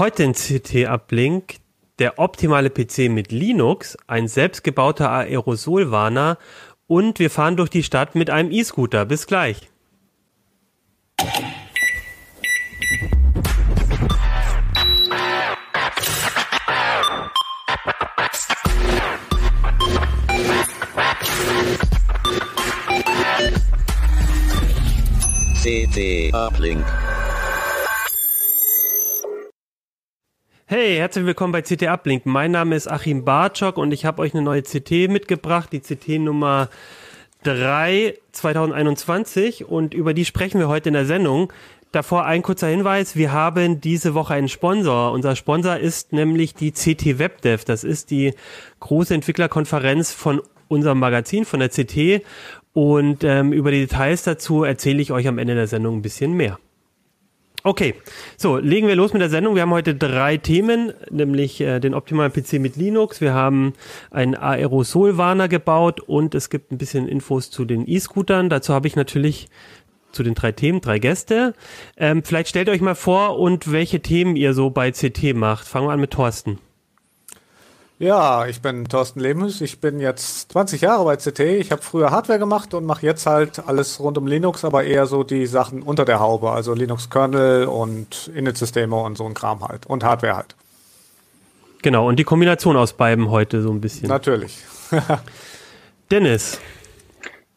Heute in CT-Uplink der optimale PC mit Linux, ein selbstgebauter Aerosolwarner und wir fahren durch die Stadt mit einem E-Scooter. Bis gleich. CT Uplink. Hey, herzlich willkommen bei CT Uplink. Mein Name ist Achim Bartschok und ich habe euch eine neue CT mitgebracht, die CT Nummer 3 2021 und über die sprechen wir heute in der Sendung. Davor ein kurzer Hinweis, wir haben diese Woche einen Sponsor. Unser Sponsor ist nämlich die CT WebDev. Das ist die große Entwicklerkonferenz von unserem Magazin, von der CT. Und ähm, über die Details dazu erzähle ich euch am Ende der Sendung ein bisschen mehr. Okay, so legen wir los mit der Sendung. Wir haben heute drei Themen, nämlich äh, den optimalen PC mit Linux. Wir haben einen Aerosolwarner gebaut und es gibt ein bisschen Infos zu den E-Scootern. Dazu habe ich natürlich zu den drei Themen drei Gäste. Ähm, vielleicht stellt euch mal vor und welche Themen ihr so bei CT macht. Fangen wir an mit Thorsten. Ja, ich bin Thorsten Lehmus. Ich bin jetzt 20 Jahre bei CT. Ich habe früher Hardware gemacht und mache jetzt halt alles rund um Linux, aber eher so die Sachen unter der Haube, also Linux-Kernel und Init-Systeme und so ein Kram halt und Hardware halt. Genau, und die Kombination aus beiden heute so ein bisschen. Natürlich. Dennis.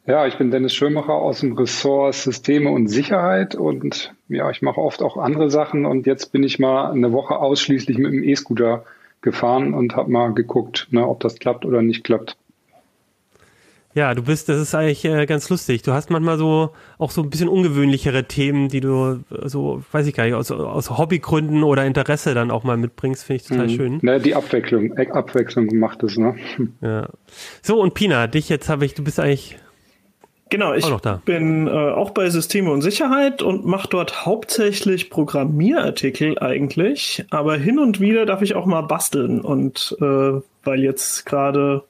Ja, ich bin Dennis Schömacher aus dem Ressort Systeme und Sicherheit und ja, ich mache oft auch andere Sachen und jetzt bin ich mal eine Woche ausschließlich mit dem E-Scooter gefahren und habe mal geguckt, ne, ob das klappt oder nicht klappt. Ja, du bist, das ist eigentlich äh, ganz lustig. Du hast manchmal so auch so ein bisschen ungewöhnlichere Themen, die du so, weiß ich gar nicht, aus, aus Hobbygründen oder Interesse dann auch mal mitbringst, finde ich total mhm. schön. Ne, die Abwechslung, Abwechslung macht es, ne? Ja. So, und Pina, dich jetzt habe ich, du bist eigentlich Genau, ich bin äh, auch bei Systeme und Sicherheit und mache dort hauptsächlich Programmierartikel eigentlich, aber hin und wieder darf ich auch mal basteln und äh, weil jetzt gerade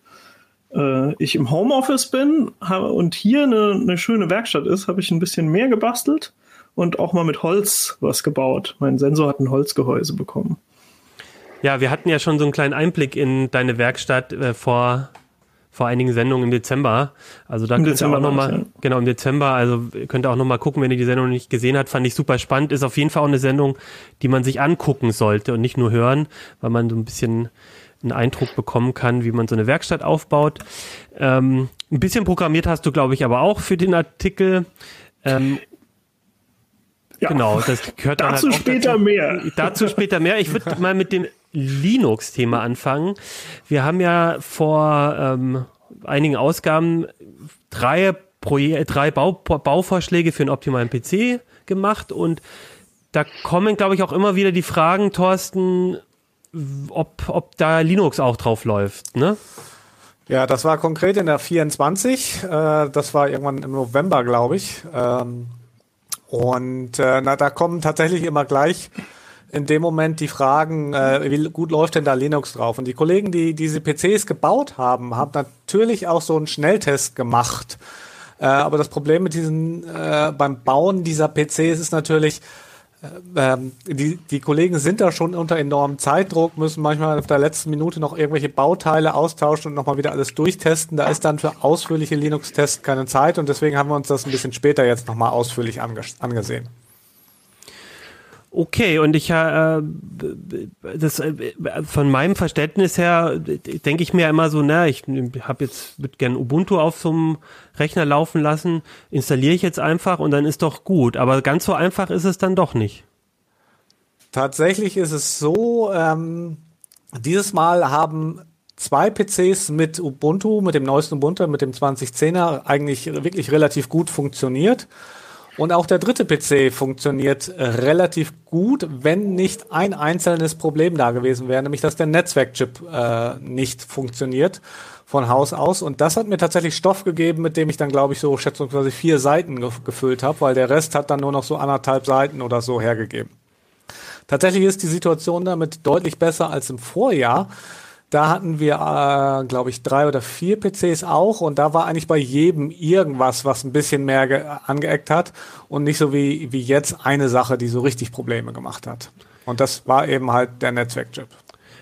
äh, ich im Homeoffice bin und hier eine, eine schöne Werkstatt ist, habe ich ein bisschen mehr gebastelt und auch mal mit Holz was gebaut. Mein Sensor hat ein Holzgehäuse bekommen. Ja, wir hatten ja schon so einen kleinen Einblick in deine Werkstatt äh, vor vor einigen Sendungen im Dezember. Also da Im könnt Dezember ihr auch nochmal, ja. genau, im Dezember, also könnt ihr auch nochmal gucken, wenn ihr die Sendung nicht gesehen habt, fand ich super spannend. Ist auf jeden Fall auch eine Sendung, die man sich angucken sollte und nicht nur hören, weil man so ein bisschen einen Eindruck bekommen kann, wie man so eine Werkstatt aufbaut. Ähm, ein bisschen programmiert hast du, glaube ich, aber auch für den Artikel. Ähm, ja. Genau, das gehört dann dazu halt später dazu. mehr. Dazu später mehr. Ich würde mal mit dem Linux-Thema anfangen. Wir haben ja vor ähm, einigen Ausgaben drei, Proje drei Bau Bauvorschläge für einen optimalen PC gemacht und da kommen, glaube ich, auch immer wieder die Fragen, Thorsten, ob, ob da Linux auch drauf läuft, ne? Ja, das war konkret in der 24. Äh, das war irgendwann im November, glaube ich. Ähm, und äh, na, da kommen tatsächlich immer gleich in dem Moment die Fragen, äh, wie gut läuft denn da Linux drauf? Und die Kollegen, die diese PCs gebaut haben, haben natürlich auch so einen Schnelltest gemacht. Äh, aber das Problem mit diesen äh, beim Bauen dieser PCs ist natürlich, äh, ähm, die, die Kollegen sind da schon unter enormem Zeitdruck, müssen manchmal auf der letzten Minute noch irgendwelche Bauteile austauschen und nochmal wieder alles durchtesten. Da ist dann für ausführliche Linux-Tests keine Zeit und deswegen haben wir uns das ein bisschen später jetzt nochmal ausführlich angesehen. Okay, und ich äh, das äh, von meinem Verständnis her denke ich mir immer so, na, ich habe jetzt würde gern Ubuntu auf so einem Rechner laufen lassen, installiere ich jetzt einfach und dann ist doch gut. Aber ganz so einfach ist es dann doch nicht. Tatsächlich ist es so, ähm, dieses Mal haben zwei PCs mit Ubuntu, mit dem neuesten Ubuntu, mit dem 2010er eigentlich wirklich relativ gut funktioniert. Und auch der dritte PC funktioniert äh, relativ gut, wenn nicht ein einzelnes Problem da gewesen wäre, nämlich dass der Netzwerkchip äh, nicht funktioniert von Haus aus. Und das hat mir tatsächlich Stoff gegeben, mit dem ich dann, glaube ich, so schätzungsweise vier Seiten ge gefüllt habe, weil der Rest hat dann nur noch so anderthalb Seiten oder so hergegeben. Tatsächlich ist die Situation damit deutlich besser als im Vorjahr. Da hatten wir, äh, glaube ich, drei oder vier PCs auch und da war eigentlich bei jedem irgendwas, was ein bisschen mehr angeeckt hat und nicht so wie, wie jetzt eine Sache, die so richtig Probleme gemacht hat. Und das war eben halt der Netzwerkchip.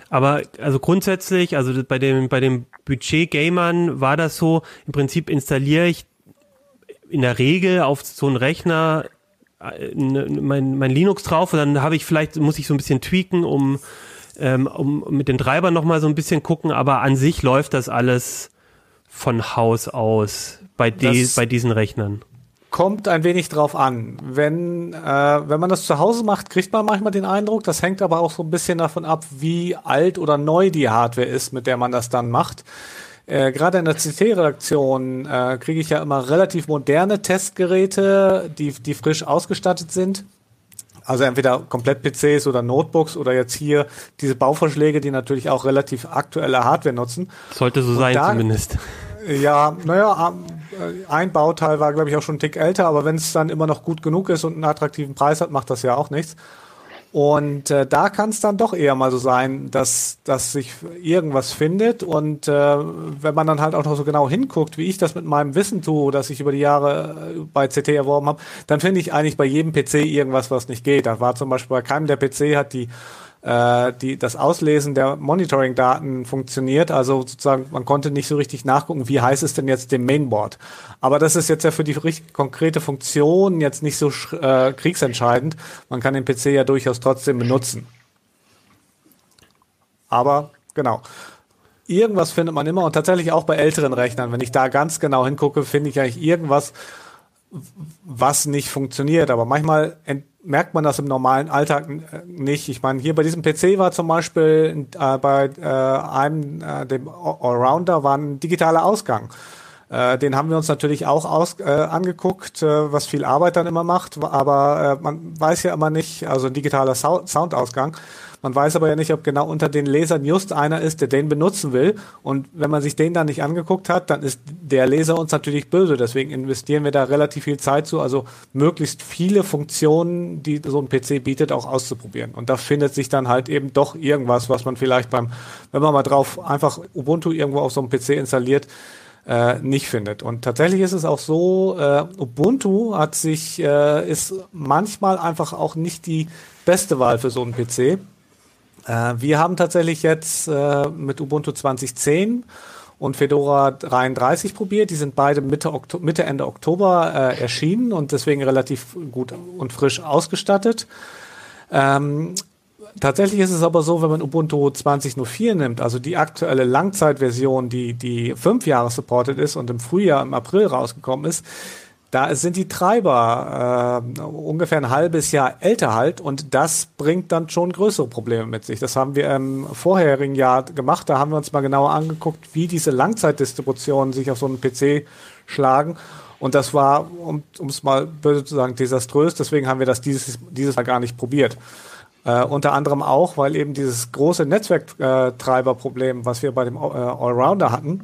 Aber also grundsätzlich, also bei dem bei dem Budget-Gamern war das so, im Prinzip installiere ich in der Regel auf so einen Rechner äh, mein, mein Linux drauf und dann habe ich vielleicht, muss ich so ein bisschen tweaken, um, ähm, um mit den Treibern nochmal so ein bisschen gucken, aber an sich läuft das alles von Haus aus bei, de, bei diesen Rechnern. Kommt ein wenig drauf an. Wenn, äh, wenn man das zu Hause macht, kriegt man manchmal den Eindruck. Das hängt aber auch so ein bisschen davon ab, wie alt oder neu die Hardware ist, mit der man das dann macht. Äh, Gerade in der CT-Redaktion äh, kriege ich ja immer relativ moderne Testgeräte, die, die frisch ausgestattet sind. Also entweder komplett PCs oder Notebooks oder jetzt hier diese Bauvorschläge, die natürlich auch relativ aktuelle Hardware nutzen. Sollte so Und sein da, zumindest. Ja, naja, äh, ein Bauteil war, glaube ich, auch schon einen Tick älter, aber wenn es dann immer noch gut genug ist und einen attraktiven Preis hat, macht das ja auch nichts. Und äh, da kann es dann doch eher mal so sein, dass, dass sich irgendwas findet. Und äh, wenn man dann halt auch noch so genau hinguckt, wie ich das mit meinem Wissen tue, das ich über die Jahre äh, bei CT erworben habe, dann finde ich eigentlich bei jedem PC irgendwas, was nicht geht. Da war zum Beispiel bei keinem der PC hat die äh, die, das Auslesen der Monitoring-Daten funktioniert. Also sozusagen, man konnte nicht so richtig nachgucken, wie heißt es denn jetzt dem Mainboard. Aber das ist jetzt ja für die konkrete Funktion jetzt nicht so äh, kriegsentscheidend. Man kann den PC ja durchaus trotzdem benutzen. Aber genau. Irgendwas findet man immer und tatsächlich auch bei älteren Rechnern. Wenn ich da ganz genau hingucke, finde ich eigentlich irgendwas, was nicht funktioniert. Aber manchmal merkt man das im normalen Alltag äh, nicht. Ich meine, hier bei diesem PC war zum Beispiel äh, bei äh, einem, äh, dem Allrounder, war ein digitaler Ausgang. Äh, den haben wir uns natürlich auch aus, äh, angeguckt, äh, was viel Arbeit dann immer macht, aber man weiß ja immer nicht, also ein digitaler Soundausgang. Man weiß aber ja nicht, ob genau unter den Lesern just einer ist, der den benutzen will. Und wenn man sich den dann nicht angeguckt hat, dann ist der Leser uns natürlich böse. Deswegen investieren wir da relativ viel Zeit zu, also möglichst viele Funktionen, die so ein PC bietet, auch auszuprobieren. Und da findet sich dann halt eben doch irgendwas, was man vielleicht beim, wenn man mal drauf einfach Ubuntu irgendwo auf so einem PC installiert, äh, nicht findet. Und tatsächlich ist es auch so, äh, Ubuntu hat sich, äh, ist manchmal einfach auch nicht die beste Wahl für so einen PC. Äh, wir haben tatsächlich jetzt äh, mit Ubuntu 2010 und Fedora 33 probiert. Die sind beide Mitte, Okto Mitte Ende Oktober äh, erschienen und deswegen relativ gut und frisch ausgestattet. Ähm, tatsächlich ist es aber so, wenn man Ubuntu 20.04 nimmt, also die aktuelle Langzeitversion, die, die fünf Jahre supported ist und im Frühjahr, im April rausgekommen ist, da sind die Treiber äh, ungefähr ein halbes Jahr älter halt und das bringt dann schon größere Probleme mit sich. Das haben wir im vorherigen Jahr gemacht. Da haben wir uns mal genauer angeguckt, wie diese Langzeitdistributionen sich auf so einen PC schlagen. Und das war, um es mal böse zu sagen, desaströs. Deswegen haben wir das dieses, dieses Mal gar nicht probiert. Äh, unter anderem auch, weil eben dieses große Netzwerktreiberproblem, was wir bei dem äh, Allrounder hatten,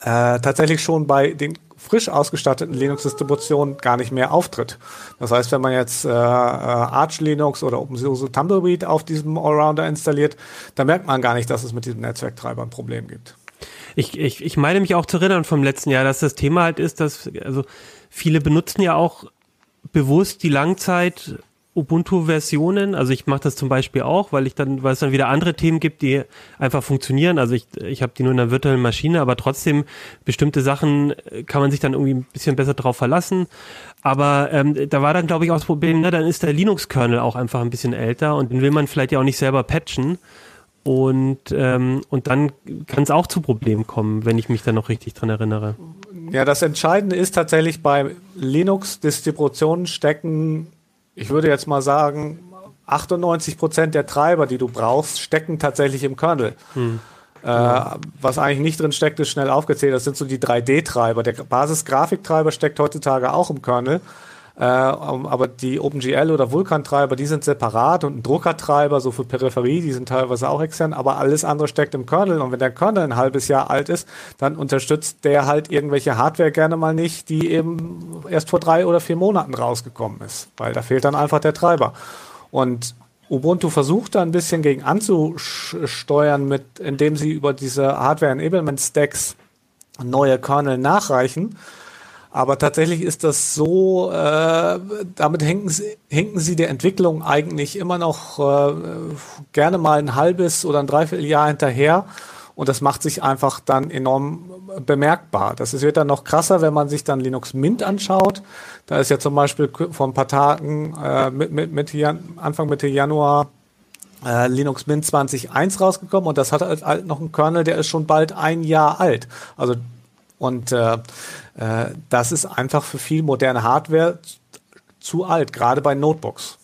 äh, tatsächlich schon bei den frisch ausgestatteten Linux-Distributionen gar nicht mehr auftritt. Das heißt, wenn man jetzt äh, äh Arch Linux oder OpenSUSE Tumbleweed auf diesem Allrounder installiert, dann merkt man gar nicht, dass es mit diesem Netzwerktreiber ein Problem gibt. Ich, ich, ich meine mich auch zu erinnern vom letzten Jahr, dass das Thema halt ist, dass also viele benutzen ja auch bewusst die Langzeit Ubuntu-Versionen. Also ich mache das zum Beispiel auch, weil ich dann, weil es dann wieder andere Themen gibt, die einfach funktionieren. Also ich, ich habe die nur in einer virtuellen Maschine, aber trotzdem bestimmte Sachen äh, kann man sich dann irgendwie ein bisschen besser drauf verlassen. Aber ähm, da war dann, glaube ich, auch das Problem, ne, dann ist der Linux-Kernel auch einfach ein bisschen älter und den will man vielleicht ja auch nicht selber patchen. Und, ähm, und dann kann es auch zu Problemen kommen, wenn ich mich da noch richtig dran erinnere. Ja, das Entscheidende ist tatsächlich bei Linux-Distributionen stecken ich würde jetzt mal sagen, 98 Prozent der Treiber, die du brauchst, stecken tatsächlich im Kernel. Hm. Äh, was eigentlich nicht drin steckt, ist schnell aufgezählt. Das sind so die 3D-Treiber. Der Basis-Grafiktreiber steckt heutzutage auch im Kernel. Äh, aber die OpenGL oder Vulkan-Treiber, die sind separat und ein Druckertreiber, so für Peripherie, die sind teilweise auch extern, aber alles andere steckt im Kernel. Und wenn der Kernel ein halbes Jahr alt ist, dann unterstützt der halt irgendwelche Hardware gerne mal nicht, die eben erst vor drei oder vier Monaten rausgekommen ist, weil da fehlt dann einfach der Treiber. Und Ubuntu versucht da ein bisschen gegen anzusteuern, mit, indem sie über diese Hardware Enablement Stacks neue Kernel nachreichen. Aber tatsächlich ist das so, äh, damit hinken sie, hinken sie der Entwicklung eigentlich immer noch äh, gerne mal ein halbes oder ein Dreivierteljahr hinterher. Und das macht sich einfach dann enorm bemerkbar. Das wird dann noch krasser, wenn man sich dann Linux Mint anschaut. Da ist ja zum Beispiel vor ein paar Tagen, äh, mit, mit, Mitte Jan Anfang Mitte Januar, äh, Linux Mint 20.1 rausgekommen und das hat halt noch einen Kernel, der ist schon bald ein Jahr alt. Also und äh, das ist einfach für viel moderne Hardware zu alt, gerade bei Notebooks.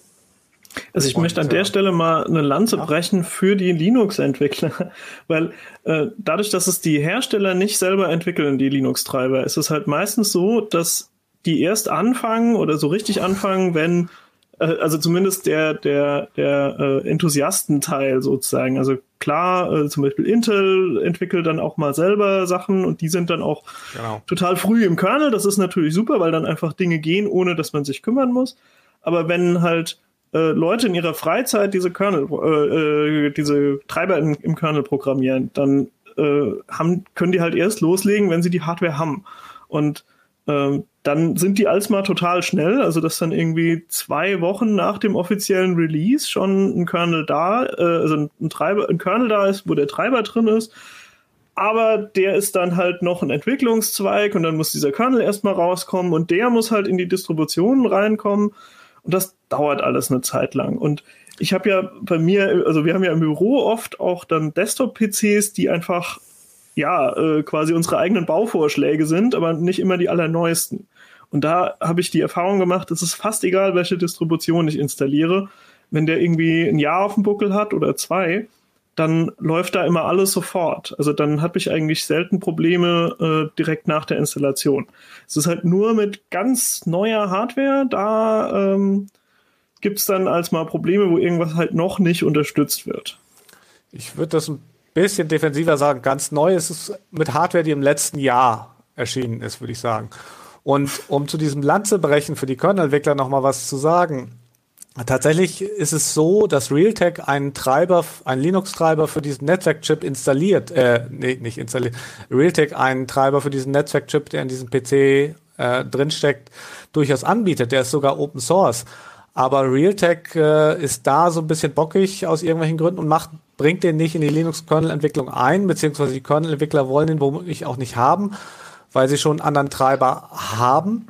Also ich möchte an der Stelle mal eine Lanze brechen für die Linux-Entwickler, weil äh, dadurch, dass es die Hersteller nicht selber entwickeln, die Linux-Treiber, ist es halt meistens so, dass die erst anfangen oder so richtig anfangen, wenn äh, also zumindest der, der, der äh, Enthusiastenteil sozusagen. Also klar, äh, zum Beispiel Intel entwickelt dann auch mal selber Sachen und die sind dann auch genau. total früh im Kernel. Das ist natürlich super, weil dann einfach Dinge gehen, ohne dass man sich kümmern muss. Aber wenn halt äh, Leute in ihrer Freizeit diese Kernel, äh, äh, diese Treiber in, im Kernel programmieren, dann äh, haben, können die halt erst loslegen, wenn sie die Hardware haben. Und ähm, dann sind die als mal total schnell, also dass dann irgendwie zwei Wochen nach dem offiziellen Release schon ein Kernel da, äh, also ein, Treiber, ein Kernel da ist, wo der Treiber drin ist. Aber der ist dann halt noch ein Entwicklungszweig und dann muss dieser Kernel erstmal rauskommen und der muss halt in die Distributionen reinkommen. Und das dauert alles eine Zeit lang. Und ich habe ja bei mir, also wir haben ja im Büro oft auch dann Desktop-PCs, die einfach ja, äh, quasi unsere eigenen Bauvorschläge sind, aber nicht immer die allerneuesten. Und da habe ich die Erfahrung gemacht, es ist fast egal, welche Distribution ich installiere. Wenn der irgendwie ein Jahr auf dem Buckel hat oder zwei, dann läuft da immer alles sofort. Also dann habe ich eigentlich selten Probleme äh, direkt nach der Installation. Es ist halt nur mit ganz neuer Hardware, da ähm, gibt es dann als mal Probleme, wo irgendwas halt noch nicht unterstützt wird. Ich würde das ein bisschen defensiver sagen. Ganz neu ist es mit Hardware, die im letzten Jahr erschienen ist, würde ich sagen. Und um zu diesem Lanzebrechen für die Kernel-Entwickler nochmal was zu sagen. Tatsächlich ist es so, dass Realtek einen Treiber, einen Linux-Treiber für diesen Netzwerkchip installiert, äh, nee, nicht installiert, Realtek einen Treiber für diesen Netzwerkchip, der in diesem PC äh, drinsteckt, durchaus anbietet. Der ist sogar Open Source. Aber Realtek äh, ist da so ein bisschen bockig aus irgendwelchen Gründen und macht, bringt den nicht in die Linux-Kernel-Entwicklung ein, beziehungsweise die Kernel-Entwickler wollen den womöglich auch nicht haben weil sie schon einen anderen Treiber haben,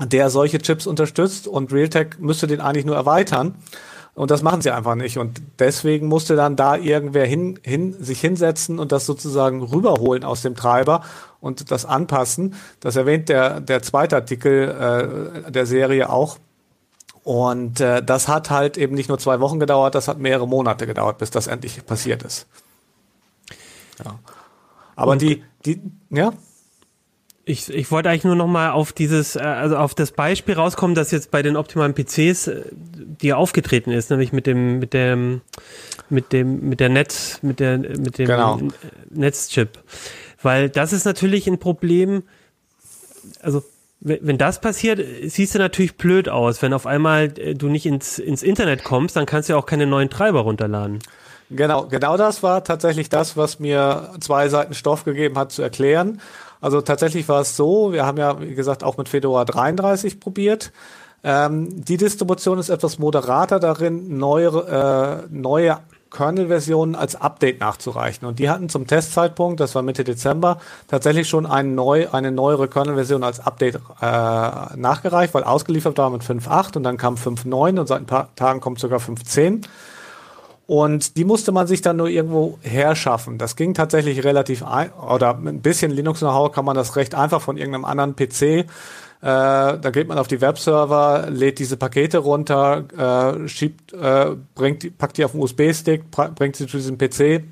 der solche Chips unterstützt und Realtek müsste den eigentlich nur erweitern. Und das machen sie einfach nicht. Und deswegen musste dann da irgendwer hin, hin, sich hinsetzen und das sozusagen rüberholen aus dem Treiber und das anpassen. Das erwähnt der, der zweite Artikel äh, der Serie auch. Und äh, das hat halt eben nicht nur zwei Wochen gedauert, das hat mehrere Monate gedauert, bis das endlich passiert ist. Ja. Aber und die, die, ja? Ich, ich wollte eigentlich nur noch mal auf dieses, äh, also auf das Beispiel rauskommen, das jetzt bei den optimalen PCs, äh, die aufgetreten ist, nämlich mit dem, mit dem, mit dem, mit der Netz, mit der, mit dem genau. Netzchip. Weil das ist natürlich ein Problem, also wenn das passiert, siehst du natürlich blöd aus. Wenn auf einmal äh, du nicht ins, ins Internet kommst, dann kannst du ja auch keine neuen Treiber runterladen. Genau, genau das war tatsächlich das, was mir zwei Seiten Stoff gegeben hat zu erklären. Also tatsächlich war es so, wir haben ja, wie gesagt, auch mit Fedora 33 probiert. Ähm, die Distribution ist etwas moderater darin, neue, äh, neue Kernel-Versionen als Update nachzureichen. Und die hatten zum Testzeitpunkt, das war Mitte Dezember, tatsächlich schon ein neu, eine neuere Kernel-Version als Update äh, nachgereicht, weil ausgeliefert war mit 5.8 und dann kam 5.9 und seit ein paar Tagen kommt sogar 5.10. Und die musste man sich dann nur irgendwo herschaffen. Das ging tatsächlich relativ ein, oder mit ein bisschen Linux-Know-how kann man das recht einfach von irgendeinem anderen PC. Äh, da geht man auf die Webserver, lädt diese Pakete runter, äh, schiebt, äh, bringt, packt die auf den USB-Stick, bringt sie zu diesem PC,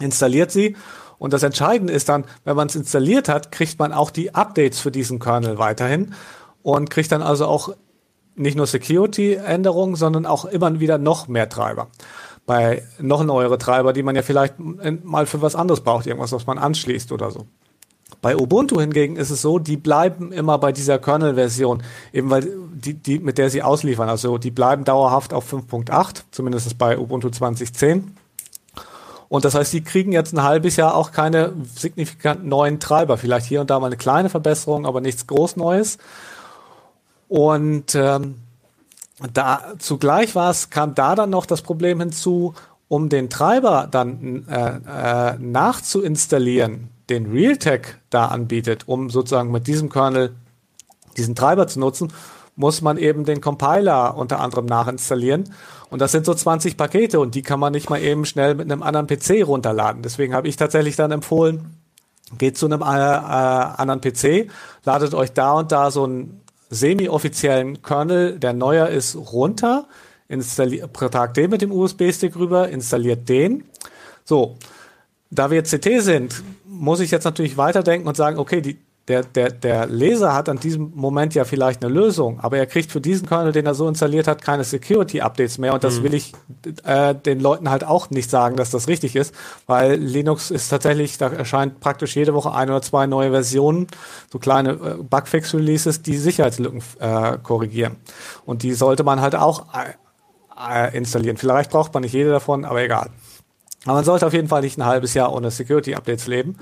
installiert sie. Und das Entscheidende ist dann, wenn man es installiert hat, kriegt man auch die Updates für diesen Kernel weiterhin und kriegt dann also auch nicht nur Security-Änderungen, sondern auch immer wieder noch mehr Treiber bei noch neuere Treiber, die man ja vielleicht mal für was anderes braucht, irgendwas, was man anschließt oder so. Bei Ubuntu hingegen ist es so, die bleiben immer bei dieser Kernel-Version, eben weil die, die, mit der sie ausliefern. Also die bleiben dauerhaft auf 5.8, zumindest bei Ubuntu 2010. Und das heißt, die kriegen jetzt ein halbes Jahr auch keine signifikant neuen Treiber. Vielleicht hier und da mal eine kleine Verbesserung, aber nichts groß Neues. Und ähm, da zugleich war es, kam da dann noch das Problem hinzu, um den Treiber dann äh, äh, nachzuinstallieren, den Realtek da anbietet, um sozusagen mit diesem Kernel diesen Treiber zu nutzen, muss man eben den Compiler unter anderem nachinstallieren. Und das sind so 20 Pakete und die kann man nicht mal eben schnell mit einem anderen PC runterladen. Deswegen habe ich tatsächlich dann empfohlen, geht zu einem äh, äh, anderen PC, ladet euch da und da so einen semi-offiziellen Kernel, der neuer ist, runter, tragt den mit dem USB-Stick rüber, installiert den. So, da wir CT sind, muss ich jetzt natürlich weiterdenken und sagen, okay, die, der, der, der Leser hat an diesem Moment ja vielleicht eine Lösung, aber er kriegt für diesen Kernel, den er so installiert hat, keine Security-Updates mehr. Und das mhm. will ich äh, den Leuten halt auch nicht sagen, dass das richtig ist, weil Linux ist tatsächlich, da erscheint praktisch jede Woche ein oder zwei neue Versionen, so kleine äh, Bugfix-Releases, die Sicherheitslücken äh, korrigieren. Und die sollte man halt auch äh, äh, installieren. Vielleicht braucht man nicht jede davon, aber egal. Aber man sollte auf jeden Fall nicht ein halbes Jahr ohne Security-Updates leben.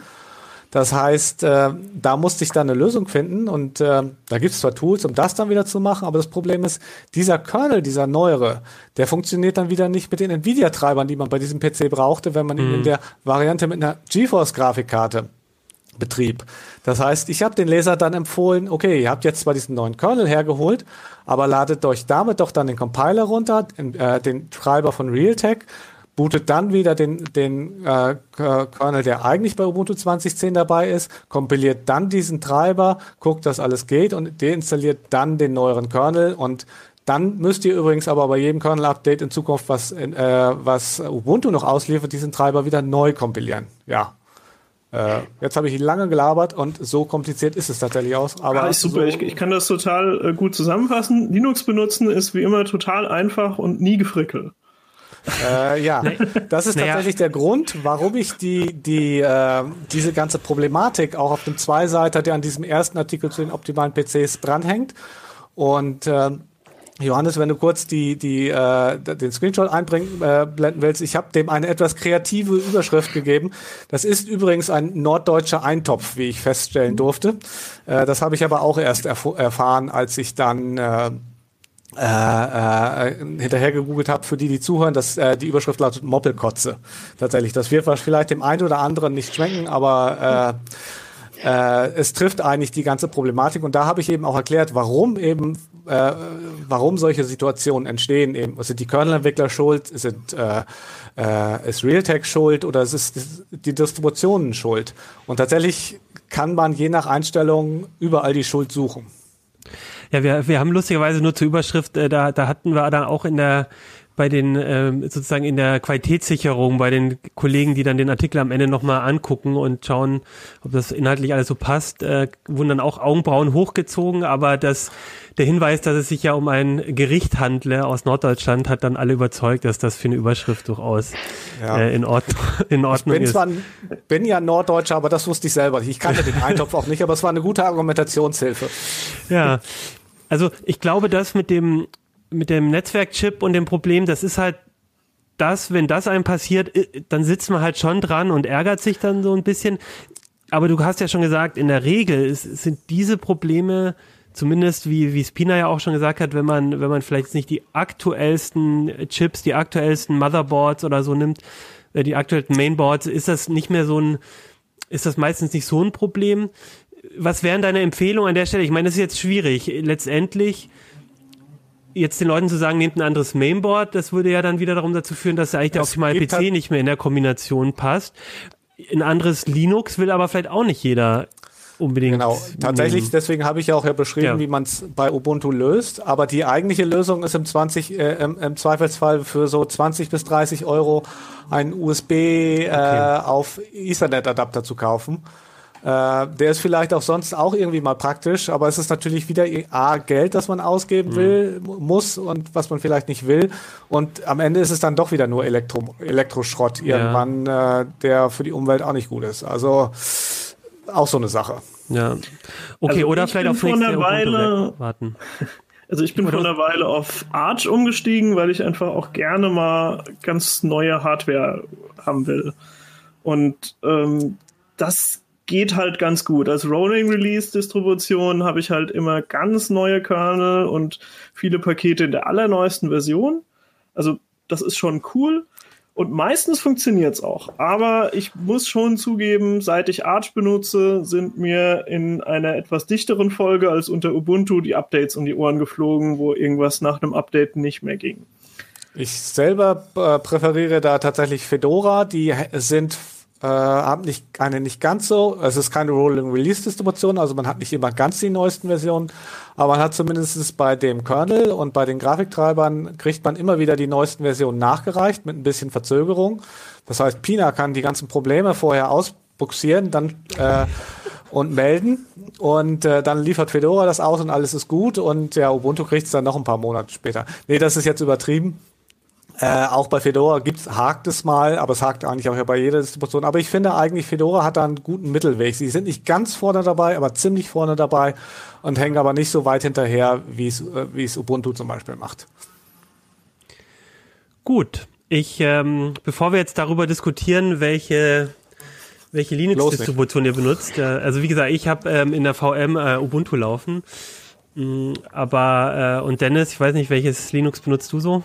Das heißt, äh, da musste ich dann eine Lösung finden und äh, da gibt es zwar Tools, um das dann wieder zu machen, aber das Problem ist, dieser Kernel, dieser neuere, der funktioniert dann wieder nicht mit den Nvidia-Treibern, die man bei diesem PC brauchte, wenn man ihn in mhm. der Variante mit einer GeForce-Grafikkarte betrieb. Das heißt, ich habe den Leser dann empfohlen, okay, ihr habt jetzt zwar diesen neuen Kernel hergeholt, aber ladet euch damit doch dann den Compiler runter, äh, den Treiber von Realtek bootet dann wieder den, den äh, Kernel, der eigentlich bei Ubuntu 2010 dabei ist, kompiliert dann diesen Treiber, guckt, dass alles geht und deinstalliert dann den neueren Kernel und dann müsst ihr übrigens aber bei jedem Kernel-Update in Zukunft, was, äh, was Ubuntu noch ausliefert, diesen Treiber wieder neu kompilieren. Ja. Äh, jetzt habe ich lange gelabert und so kompliziert ist es tatsächlich aus. Aber ah, super, so ich, ich, kann das total äh, gut zusammenfassen. Linux benutzen ist wie immer total einfach und nie gefrickelt. Äh, ja, das ist naja. tatsächlich der Grund, warum ich die, die, äh, diese ganze Problematik auch auf dem Zweiseiter, der an diesem ersten Artikel zu den optimalen PCs dranhängt. Und äh, Johannes, wenn du kurz die, die, äh, den Screenshot einblenden äh, blenden willst, ich habe dem eine etwas kreative Überschrift gegeben. Das ist übrigens ein norddeutscher Eintopf, wie ich feststellen durfte. Äh, das habe ich aber auch erst erfahren, als ich dann äh, äh, äh, hinterher gegoogelt habe, für die, die zuhören, dass äh, die Überschrift lautet Moppelkotze. Tatsächlich. Das wird vielleicht dem einen oder anderen nicht schmecken, aber äh, äh, es trifft eigentlich die ganze Problematik. Und da habe ich eben auch erklärt, warum eben, äh, warum solche Situationen entstehen. Eben, sind die Kernel-Entwickler schuld, sind äh, äh, ist Realtek schuld oder es ist die Distributionen schuld. Und tatsächlich kann man je nach Einstellung überall die Schuld suchen. Ja, wir, wir haben lustigerweise nur zur Überschrift, äh, da, da hatten wir dann auch in der bei den ähm, sozusagen in der Qualitätssicherung bei den Kollegen, die dann den Artikel am Ende nochmal angucken und schauen, ob das inhaltlich alles so passt, äh, wurden dann auch Augenbrauen hochgezogen, aber das der Hinweis, dass es sich ja um ein Gericht handle aus Norddeutschland, hat dann alle überzeugt, dass das für eine Überschrift durchaus ja. äh, in, Ordnung, in Ordnung ich bin ist. Zwar, bin ja Norddeutscher, aber das wusste ich selber nicht. Ich kannte den Eintopf auch nicht, aber es war eine gute Argumentationshilfe. Ja, also ich glaube, das mit dem, mit dem Netzwerkchip und dem Problem, das ist halt das, wenn das einem passiert, dann sitzt man halt schon dran und ärgert sich dann so ein bisschen. Aber du hast ja schon gesagt, in der Regel ist, sind diese Probleme zumindest wie, wie Spina ja auch schon gesagt hat, wenn man, wenn man vielleicht nicht die aktuellsten Chips, die aktuellsten Motherboards oder so nimmt, äh, die aktuellen Mainboards, ist das nicht mehr so ein, ist das meistens nicht so ein Problem was wären deine Empfehlungen an der Stelle? Ich meine, das ist jetzt schwierig. Letztendlich jetzt den Leuten zu sagen, nehmt ein anderes Mainboard, das würde ja dann wieder darum dazu führen, dass eigentlich der optimale PC halt nicht mehr in der Kombination passt. Ein anderes Linux will aber vielleicht auch nicht jeder unbedingt. Genau, tatsächlich, nehmen. deswegen habe ich ja auch ja beschrieben, ja. wie man es bei Ubuntu löst. Aber die eigentliche Lösung ist im 20, äh, im, im, Zweifelsfall für so 20 bis 30 Euro einen USB äh, okay. auf Ethernet-Adapter zu kaufen. Äh, der ist vielleicht auch sonst auch irgendwie mal praktisch, aber es ist natürlich wieder A, Geld, das man ausgeben mhm. will, muss und was man vielleicht nicht will. Und am Ende ist es dann doch wieder nur Elektro Elektroschrott irgendwann, ja. äh, der für die Umwelt auch nicht gut ist. Also auch so eine Sache. Ja. Okay, also oder vielleicht auf nächste Weile warten. Also ich bin vor einer Weile auf Arch umgestiegen, weil ich einfach auch gerne mal ganz neue Hardware haben will. Und ähm, das geht halt ganz gut. Als Rolling Release Distribution habe ich halt immer ganz neue Kernel und viele Pakete in der allerneuesten Version. Also das ist schon cool. Und meistens funktioniert es auch. Aber ich muss schon zugeben, seit ich Arch benutze, sind mir in einer etwas dichteren Folge als unter Ubuntu die Updates um die Ohren geflogen, wo irgendwas nach einem Update nicht mehr ging. Ich selber äh, präferiere da tatsächlich Fedora. Die sind äh, haben nicht eine nicht ganz so, es ist keine Rolling Release Distribution, also man hat nicht immer ganz die neuesten Versionen, aber man hat zumindest bei dem Kernel und bei den Grafiktreibern kriegt man immer wieder die neuesten Versionen nachgereicht mit ein bisschen Verzögerung. Das heißt, Pina kann die ganzen Probleme vorher ausbuxieren, dann äh, und melden und äh, dann liefert Fedora das aus und alles ist gut und ja, Ubuntu kriegt es dann noch ein paar Monate später. Nee, das ist jetzt übertrieben. Äh, auch bei Fedora gibt's, hakt es mal, aber es hakt eigentlich auch bei jeder Distribution. Aber ich finde eigentlich, Fedora hat da einen guten Mittelweg. Sie sind nicht ganz vorne dabei, aber ziemlich vorne dabei und hängen aber nicht so weit hinterher, wie es, äh, Ubuntu zum Beispiel macht. Gut. Ich, ähm, bevor wir jetzt darüber diskutieren, welche welche Linux-Distribution ihr benutzt. Äh, also wie gesagt, ich habe ähm, in der VM äh, Ubuntu laufen. Mm, aber äh, und Dennis, ich weiß nicht, welches Linux benutzt du so?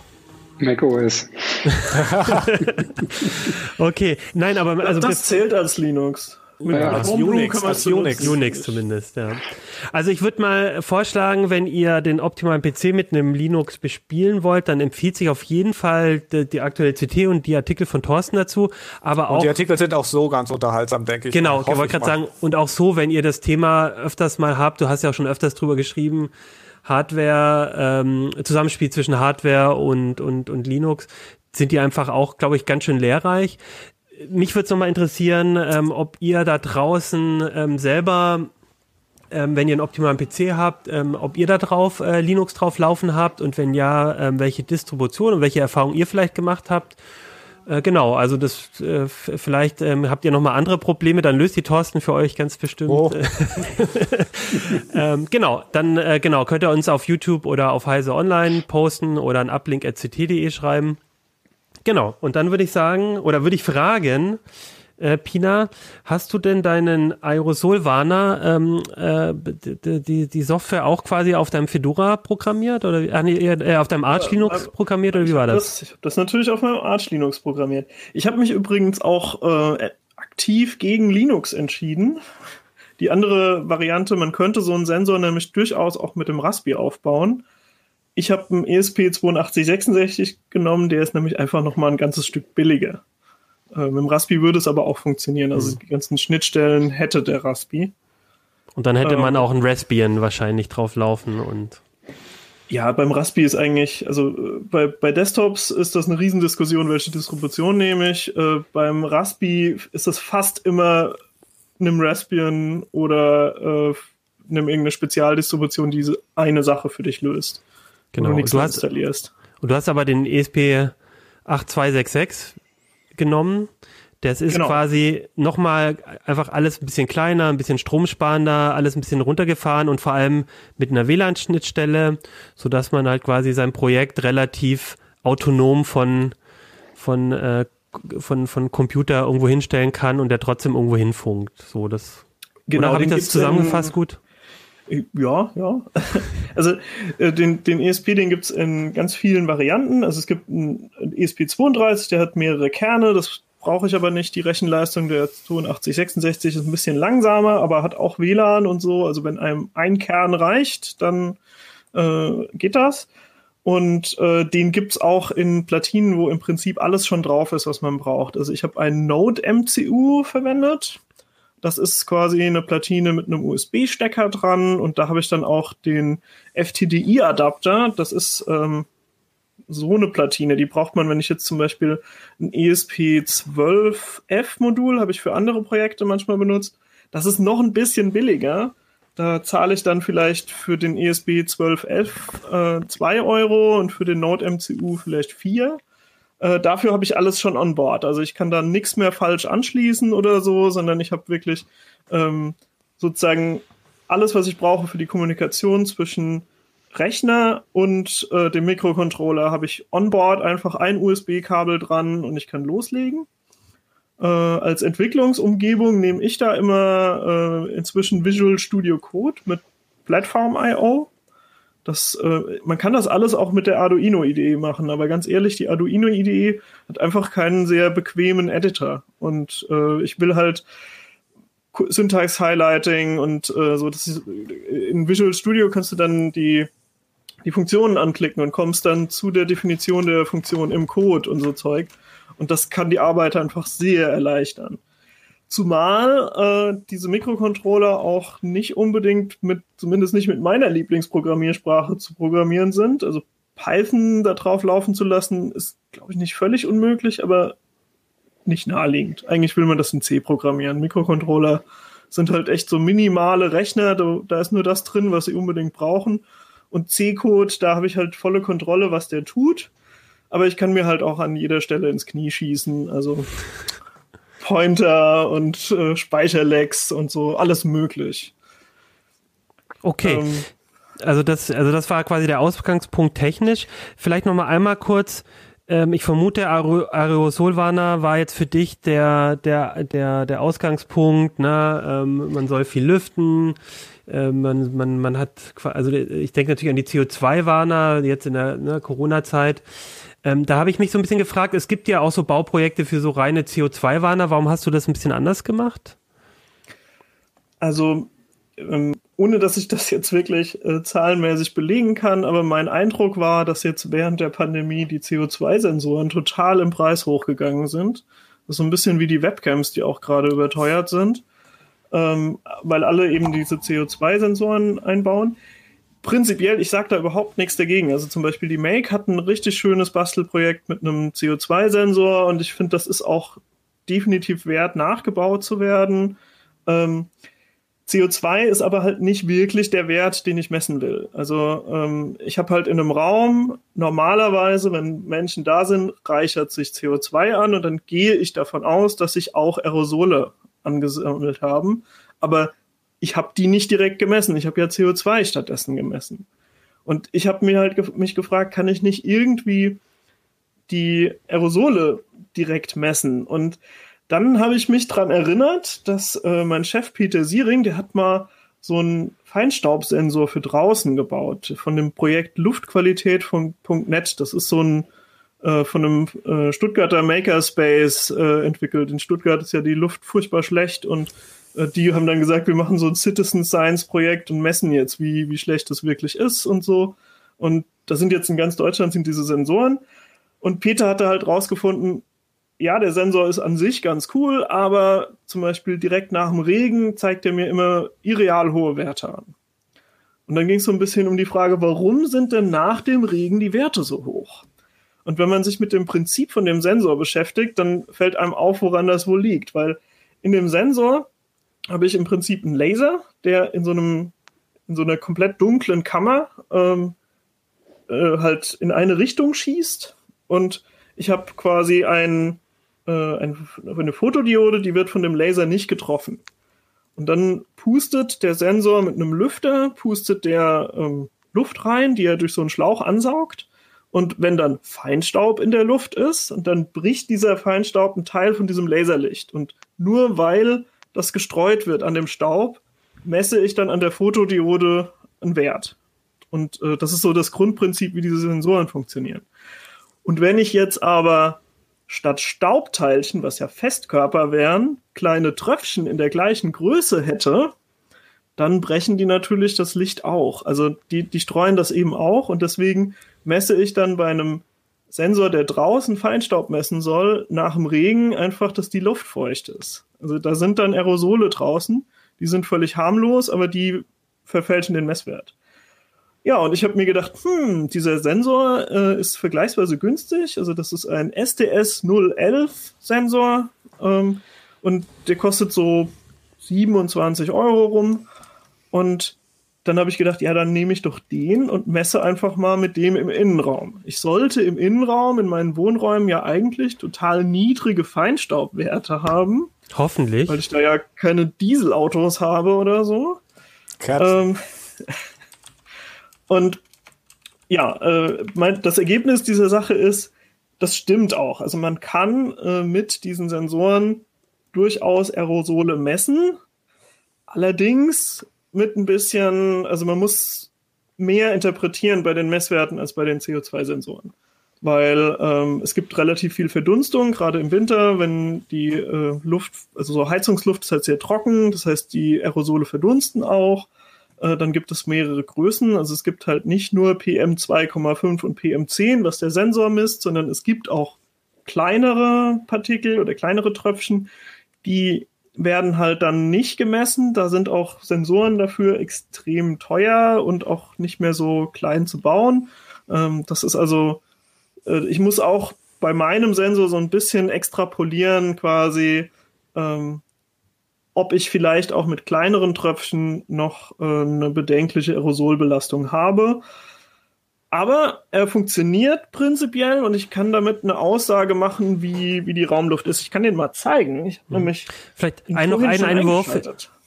macOS. okay, nein, aber also das zählt als Linux. Ja, als Unix, als Unix, Unix zumindest, ja. Also ich würde mal vorschlagen, wenn ihr den optimalen PC mit einem Linux bespielen wollt, dann empfiehlt sich auf jeden Fall die, die aktuelle CT und die Artikel von Thorsten dazu. Aber auch und die Artikel sind auch so ganz unterhaltsam, denke ich. Genau, ich wollte gerade sagen und auch so, wenn ihr das Thema öfters mal habt, du hast ja auch schon öfters drüber geschrieben Hardware, ähm, Zusammenspiel zwischen Hardware und, und, und Linux, sind die einfach auch, glaube ich, ganz schön lehrreich. Mich würde es nochmal interessieren, ähm, ob ihr da draußen ähm, selber ähm, wenn ihr einen optimalen PC habt, ähm, ob ihr da drauf äh, Linux drauf laufen habt und wenn ja, ähm, welche Distribution und welche Erfahrungen ihr vielleicht gemacht habt. Äh, genau, also das äh, vielleicht ähm, habt ihr noch mal andere Probleme, dann löst die Thorsten für euch ganz bestimmt. Oh. ähm, genau, dann äh, genau könnt ihr uns auf YouTube oder auf Heise Online posten oder an uplink@ct.de schreiben. Genau, und dann würde ich sagen oder würde ich fragen, äh, Pina, hast du denn deinen Aerosol-Warner, ähm, äh, die, die Software auch quasi auf deinem Fedora programmiert oder ah, nee, äh, auf deinem Arch Linux äh, programmiert oder wie war das? das? Ich habe das natürlich auf meinem Arch Linux programmiert. Ich habe mich übrigens auch äh, aktiv gegen Linux entschieden. Die andere Variante, man könnte so einen Sensor nämlich durchaus auch mit dem Raspi aufbauen. Ich habe einen ESP8266 genommen, der ist nämlich einfach noch mal ein ganzes Stück billiger. Äh, mit dem Raspi würde es aber auch funktionieren. Also mhm. die ganzen Schnittstellen hätte der Raspi. Und dann hätte ähm, man auch ein Raspbian wahrscheinlich drauf laufen und. Ja, beim Raspi ist eigentlich, also äh, bei, bei Desktops ist das eine Riesendiskussion, welche Distribution nehme ich. Äh, beim Raspi ist das fast immer einem Raspbian oder äh, einem irgendeine Spezialdistribution, die eine Sache für dich löst. Genau. Und du, hast, installierst. Und du hast aber den ESP 8266 genommen. Das ist genau. quasi nochmal einfach alles ein bisschen kleiner, ein bisschen stromsparender, alles ein bisschen runtergefahren und vor allem mit einer WLAN-Schnittstelle, so dass man halt quasi sein Projekt relativ autonom von, von, äh, von, von Computer irgendwo hinstellen kann und der trotzdem irgendwo hinfunkt. So, das, genau, oder habe ich das zusammengefasst gut? Ja, ja. Also äh, den, den ESP, den gibt's in ganz vielen Varianten. Also es gibt einen ESP32, der hat mehrere Kerne, das brauche ich aber nicht. Die Rechenleistung der 8266 ist ein bisschen langsamer, aber hat auch WLAN und so. Also wenn einem ein Kern reicht, dann äh, geht das. Und äh, den gibt's auch in Platinen, wo im Prinzip alles schon drauf ist, was man braucht. Also ich habe einen Node MCU verwendet das ist quasi eine Platine mit einem USB-Stecker dran und da habe ich dann auch den FTDI-Adapter. Das ist ähm, so eine Platine, die braucht man, wenn ich jetzt zum Beispiel ein ESP12F-Modul habe ich für andere Projekte manchmal benutzt. Das ist noch ein bisschen billiger. Da zahle ich dann vielleicht für den ESP12F äh, 2 Euro und für den Node MCU vielleicht 4. Äh, dafür habe ich alles schon on board. Also ich kann da nichts mehr falsch anschließen oder so, sondern ich habe wirklich ähm, sozusagen alles, was ich brauche für die Kommunikation zwischen Rechner und äh, dem Mikrocontroller, habe ich on board einfach ein USB-Kabel dran und ich kann loslegen. Äh, als Entwicklungsumgebung nehme ich da immer äh, inzwischen Visual Studio Code mit Platform.io. Das, äh, man kann das alles auch mit der Arduino-IDE machen, aber ganz ehrlich, die Arduino-IDE hat einfach keinen sehr bequemen Editor. Und äh, ich will halt Syntax-Highlighting und äh, so. Das ist, in Visual Studio kannst du dann die, die Funktionen anklicken und kommst dann zu der Definition der Funktion im Code und so Zeug. Und das kann die Arbeit einfach sehr erleichtern. Zumal äh, diese Mikrocontroller auch nicht unbedingt mit, zumindest nicht mit meiner Lieblingsprogrammiersprache zu programmieren sind. Also Python da drauf laufen zu lassen, ist, glaube ich, nicht völlig unmöglich, aber nicht naheliegend. Eigentlich will man das in C programmieren. Mikrocontroller sind halt echt so minimale Rechner, da, da ist nur das drin, was sie unbedingt brauchen. Und C-Code, da habe ich halt volle Kontrolle, was der tut aber ich kann mir halt auch an jeder Stelle ins Knie schießen. Also Pointer und äh, Speicherlecks und so, alles möglich. Okay. Ähm, also das, also das war quasi der Ausgangspunkt technisch. Vielleicht noch mal einmal kurz. Ähm, ich vermute, Aerosolwarner war jetzt für dich der, der, der, der Ausgangspunkt. Ne? Ähm, man soll viel lüften. Äh, man, man, man hat, also ich denke natürlich an die CO2-Warner jetzt in der ne, Corona-Zeit. Ähm, da habe ich mich so ein bisschen gefragt, es gibt ja auch so Bauprojekte für so reine CO2-Warner. Warum hast du das ein bisschen anders gemacht? Also, ähm, ohne dass ich das jetzt wirklich äh, zahlenmäßig belegen kann, aber mein Eindruck war, dass jetzt während der Pandemie die CO2-Sensoren total im Preis hochgegangen sind. Das ist so ein bisschen wie die Webcams, die auch gerade überteuert sind, ähm, weil alle eben diese CO2-Sensoren einbauen prinzipiell, ich sage da überhaupt nichts dagegen. Also zum Beispiel die Make hat ein richtig schönes Bastelprojekt mit einem CO2-Sensor und ich finde, das ist auch definitiv wert, nachgebaut zu werden. Ähm, CO2 ist aber halt nicht wirklich der Wert, den ich messen will. Also ähm, ich habe halt in einem Raum normalerweise, wenn Menschen da sind, reichert sich CO2 an und dann gehe ich davon aus, dass sich auch Aerosole angesammelt haben. Aber ich habe die nicht direkt gemessen. Ich habe ja CO2 stattdessen gemessen. Und ich habe mir halt ge mich gefragt, kann ich nicht irgendwie die Aerosole direkt messen? Und dann habe ich mich dran erinnert, dass äh, mein Chef Peter Siering, der hat mal so einen Feinstaubsensor für draußen gebaut von dem Projekt Luftqualität von .net. Das ist so ein äh, von einem äh, Stuttgarter Makerspace äh, entwickelt. In Stuttgart ist ja die Luft furchtbar schlecht und die haben dann gesagt, wir machen so ein Citizen Science Projekt und messen jetzt, wie, wie schlecht das wirklich ist und so. Und da sind jetzt in ganz Deutschland sind diese Sensoren. Und Peter hatte halt rausgefunden, ja, der Sensor ist an sich ganz cool, aber zum Beispiel direkt nach dem Regen zeigt er mir immer irreal hohe Werte an. Und dann ging es so ein bisschen um die Frage, warum sind denn nach dem Regen die Werte so hoch? Und wenn man sich mit dem Prinzip von dem Sensor beschäftigt, dann fällt einem auf, woran das wohl liegt, weil in dem Sensor habe ich im Prinzip einen Laser, der in so einem in so einer komplett dunklen Kammer ähm, äh, halt in eine Richtung schießt und ich habe quasi ein, äh, ein, eine Fotodiode, die wird von dem Laser nicht getroffen. Und dann pustet der Sensor mit einem Lüfter, pustet der ähm, Luft rein, die er durch so einen Schlauch ansaugt. Und wenn dann Feinstaub in der Luft ist, und dann bricht dieser Feinstaub einen Teil von diesem Laserlicht. Und nur weil das gestreut wird an dem Staub, messe ich dann an der Fotodiode einen Wert. Und äh, das ist so das Grundprinzip, wie diese Sensoren funktionieren. Und wenn ich jetzt aber statt Staubteilchen, was ja Festkörper wären, kleine Tröpfchen in der gleichen Größe hätte, dann brechen die natürlich das Licht auch. Also die, die streuen das eben auch und deswegen messe ich dann bei einem Sensor, der draußen Feinstaub messen soll, nach dem Regen einfach, dass die Luft feucht ist. Also da sind dann Aerosole draußen, die sind völlig harmlos, aber die verfälschen den Messwert. Ja, und ich habe mir gedacht, hm, dieser Sensor äh, ist vergleichsweise günstig. Also das ist ein STS 011 Sensor ähm, und der kostet so 27 Euro rum. Und dann habe ich gedacht, ja, dann nehme ich doch den und messe einfach mal mit dem im Innenraum. Ich sollte im Innenraum, in meinen Wohnräumen ja eigentlich total niedrige Feinstaubwerte haben. Hoffentlich. Weil ich da ja keine Dieselautos habe oder so. Ähm, und ja, äh, mein, das Ergebnis dieser Sache ist, das stimmt auch. Also man kann äh, mit diesen Sensoren durchaus Aerosole messen. Allerdings mit ein bisschen, also man muss mehr interpretieren bei den Messwerten als bei den CO2-Sensoren. Weil ähm, es gibt relativ viel Verdunstung, gerade im Winter, wenn die äh, Luft, also so Heizungsluft ist halt sehr trocken, das heißt, die Aerosole verdunsten auch. Äh, dann gibt es mehrere Größen. Also es gibt halt nicht nur PM2,5 und PM10, was der Sensor misst, sondern es gibt auch kleinere Partikel oder kleinere Tröpfchen, die werden halt dann nicht gemessen. Da sind auch Sensoren dafür extrem teuer und auch nicht mehr so klein zu bauen. Ähm, das ist also, äh, ich muss auch bei meinem Sensor so ein bisschen extrapolieren quasi, ähm, ob ich vielleicht auch mit kleineren Tröpfchen noch äh, eine bedenkliche Aerosolbelastung habe. Aber er funktioniert prinzipiell und ich kann damit eine Aussage machen, wie, wie die Raumluft ist. Ich kann den mal zeigen. Ich habe hm. nämlich vielleicht ein, noch einen Einwurf.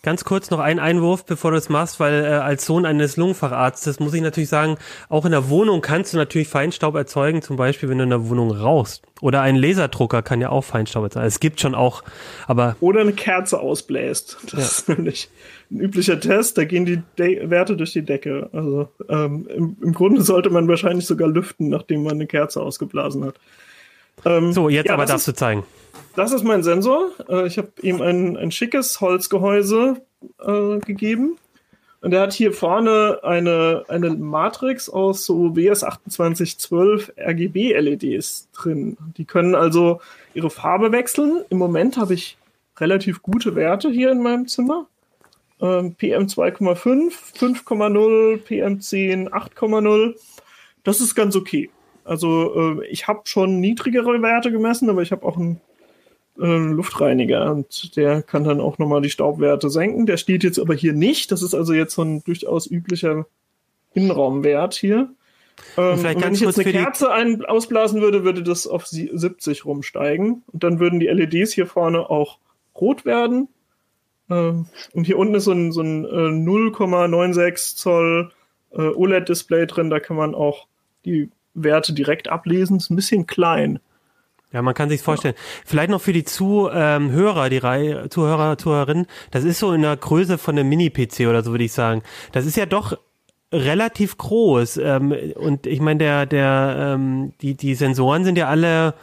Ganz kurz noch ein Einwurf, bevor du es machst, weil äh, als Sohn eines Lungenfacharztes muss ich natürlich sagen, auch in der Wohnung kannst du natürlich Feinstaub erzeugen, zum Beispiel wenn du in der Wohnung rauchst. Oder ein Laserdrucker kann ja auch Feinstaub erzeugen. Es gibt schon auch, aber... Oder eine Kerze ausbläst. Das ja. ist nämlich ein üblicher Test, da gehen die De Werte durch die Decke. Also ähm, im, im, Grunde sollte man wahrscheinlich sogar lüften, nachdem man eine Kerze ausgeblasen hat. Ähm, so, jetzt ja, aber darfst du zeigen. Das ist mein Sensor. Äh, ich habe ihm ein, ein schickes Holzgehäuse äh, gegeben. Und er hat hier vorne eine, eine Matrix aus so WS2812 RGB-LEDs drin. Die können also ihre Farbe wechseln. Im Moment habe ich relativ gute Werte hier in meinem Zimmer. Ähm, PM 2,5, 5,0, PM 10, 8,0. Das ist ganz okay. Also äh, ich habe schon niedrigere Werte gemessen, aber ich habe auch einen äh, Luftreiniger und der kann dann auch nochmal die Staubwerte senken. Der steht jetzt aber hier nicht. Das ist also jetzt so ein durchaus üblicher Innenraumwert hier. Ähm, und wenn ich jetzt eine Kerze ein ausblasen würde, würde das auf 70 rumsteigen. Und dann würden die LEDs hier vorne auch rot werden. Ähm, und hier unten ist so ein, so ein äh, 0,96 Zoll äh, OLED-Display drin. Da kann man auch die Werte direkt ablesen. Ist ein bisschen klein. Ja, man kann sich vorstellen. Ja. Vielleicht noch für die Zuhörer, ähm, die Reihe, Zuhörer, Zuhörerinnen, das ist so in der Größe von einem Mini-PC oder so, würde ich sagen. Das ist ja doch relativ groß. Ähm, und ich meine, der, der, ähm, die, die Sensoren sind ja alle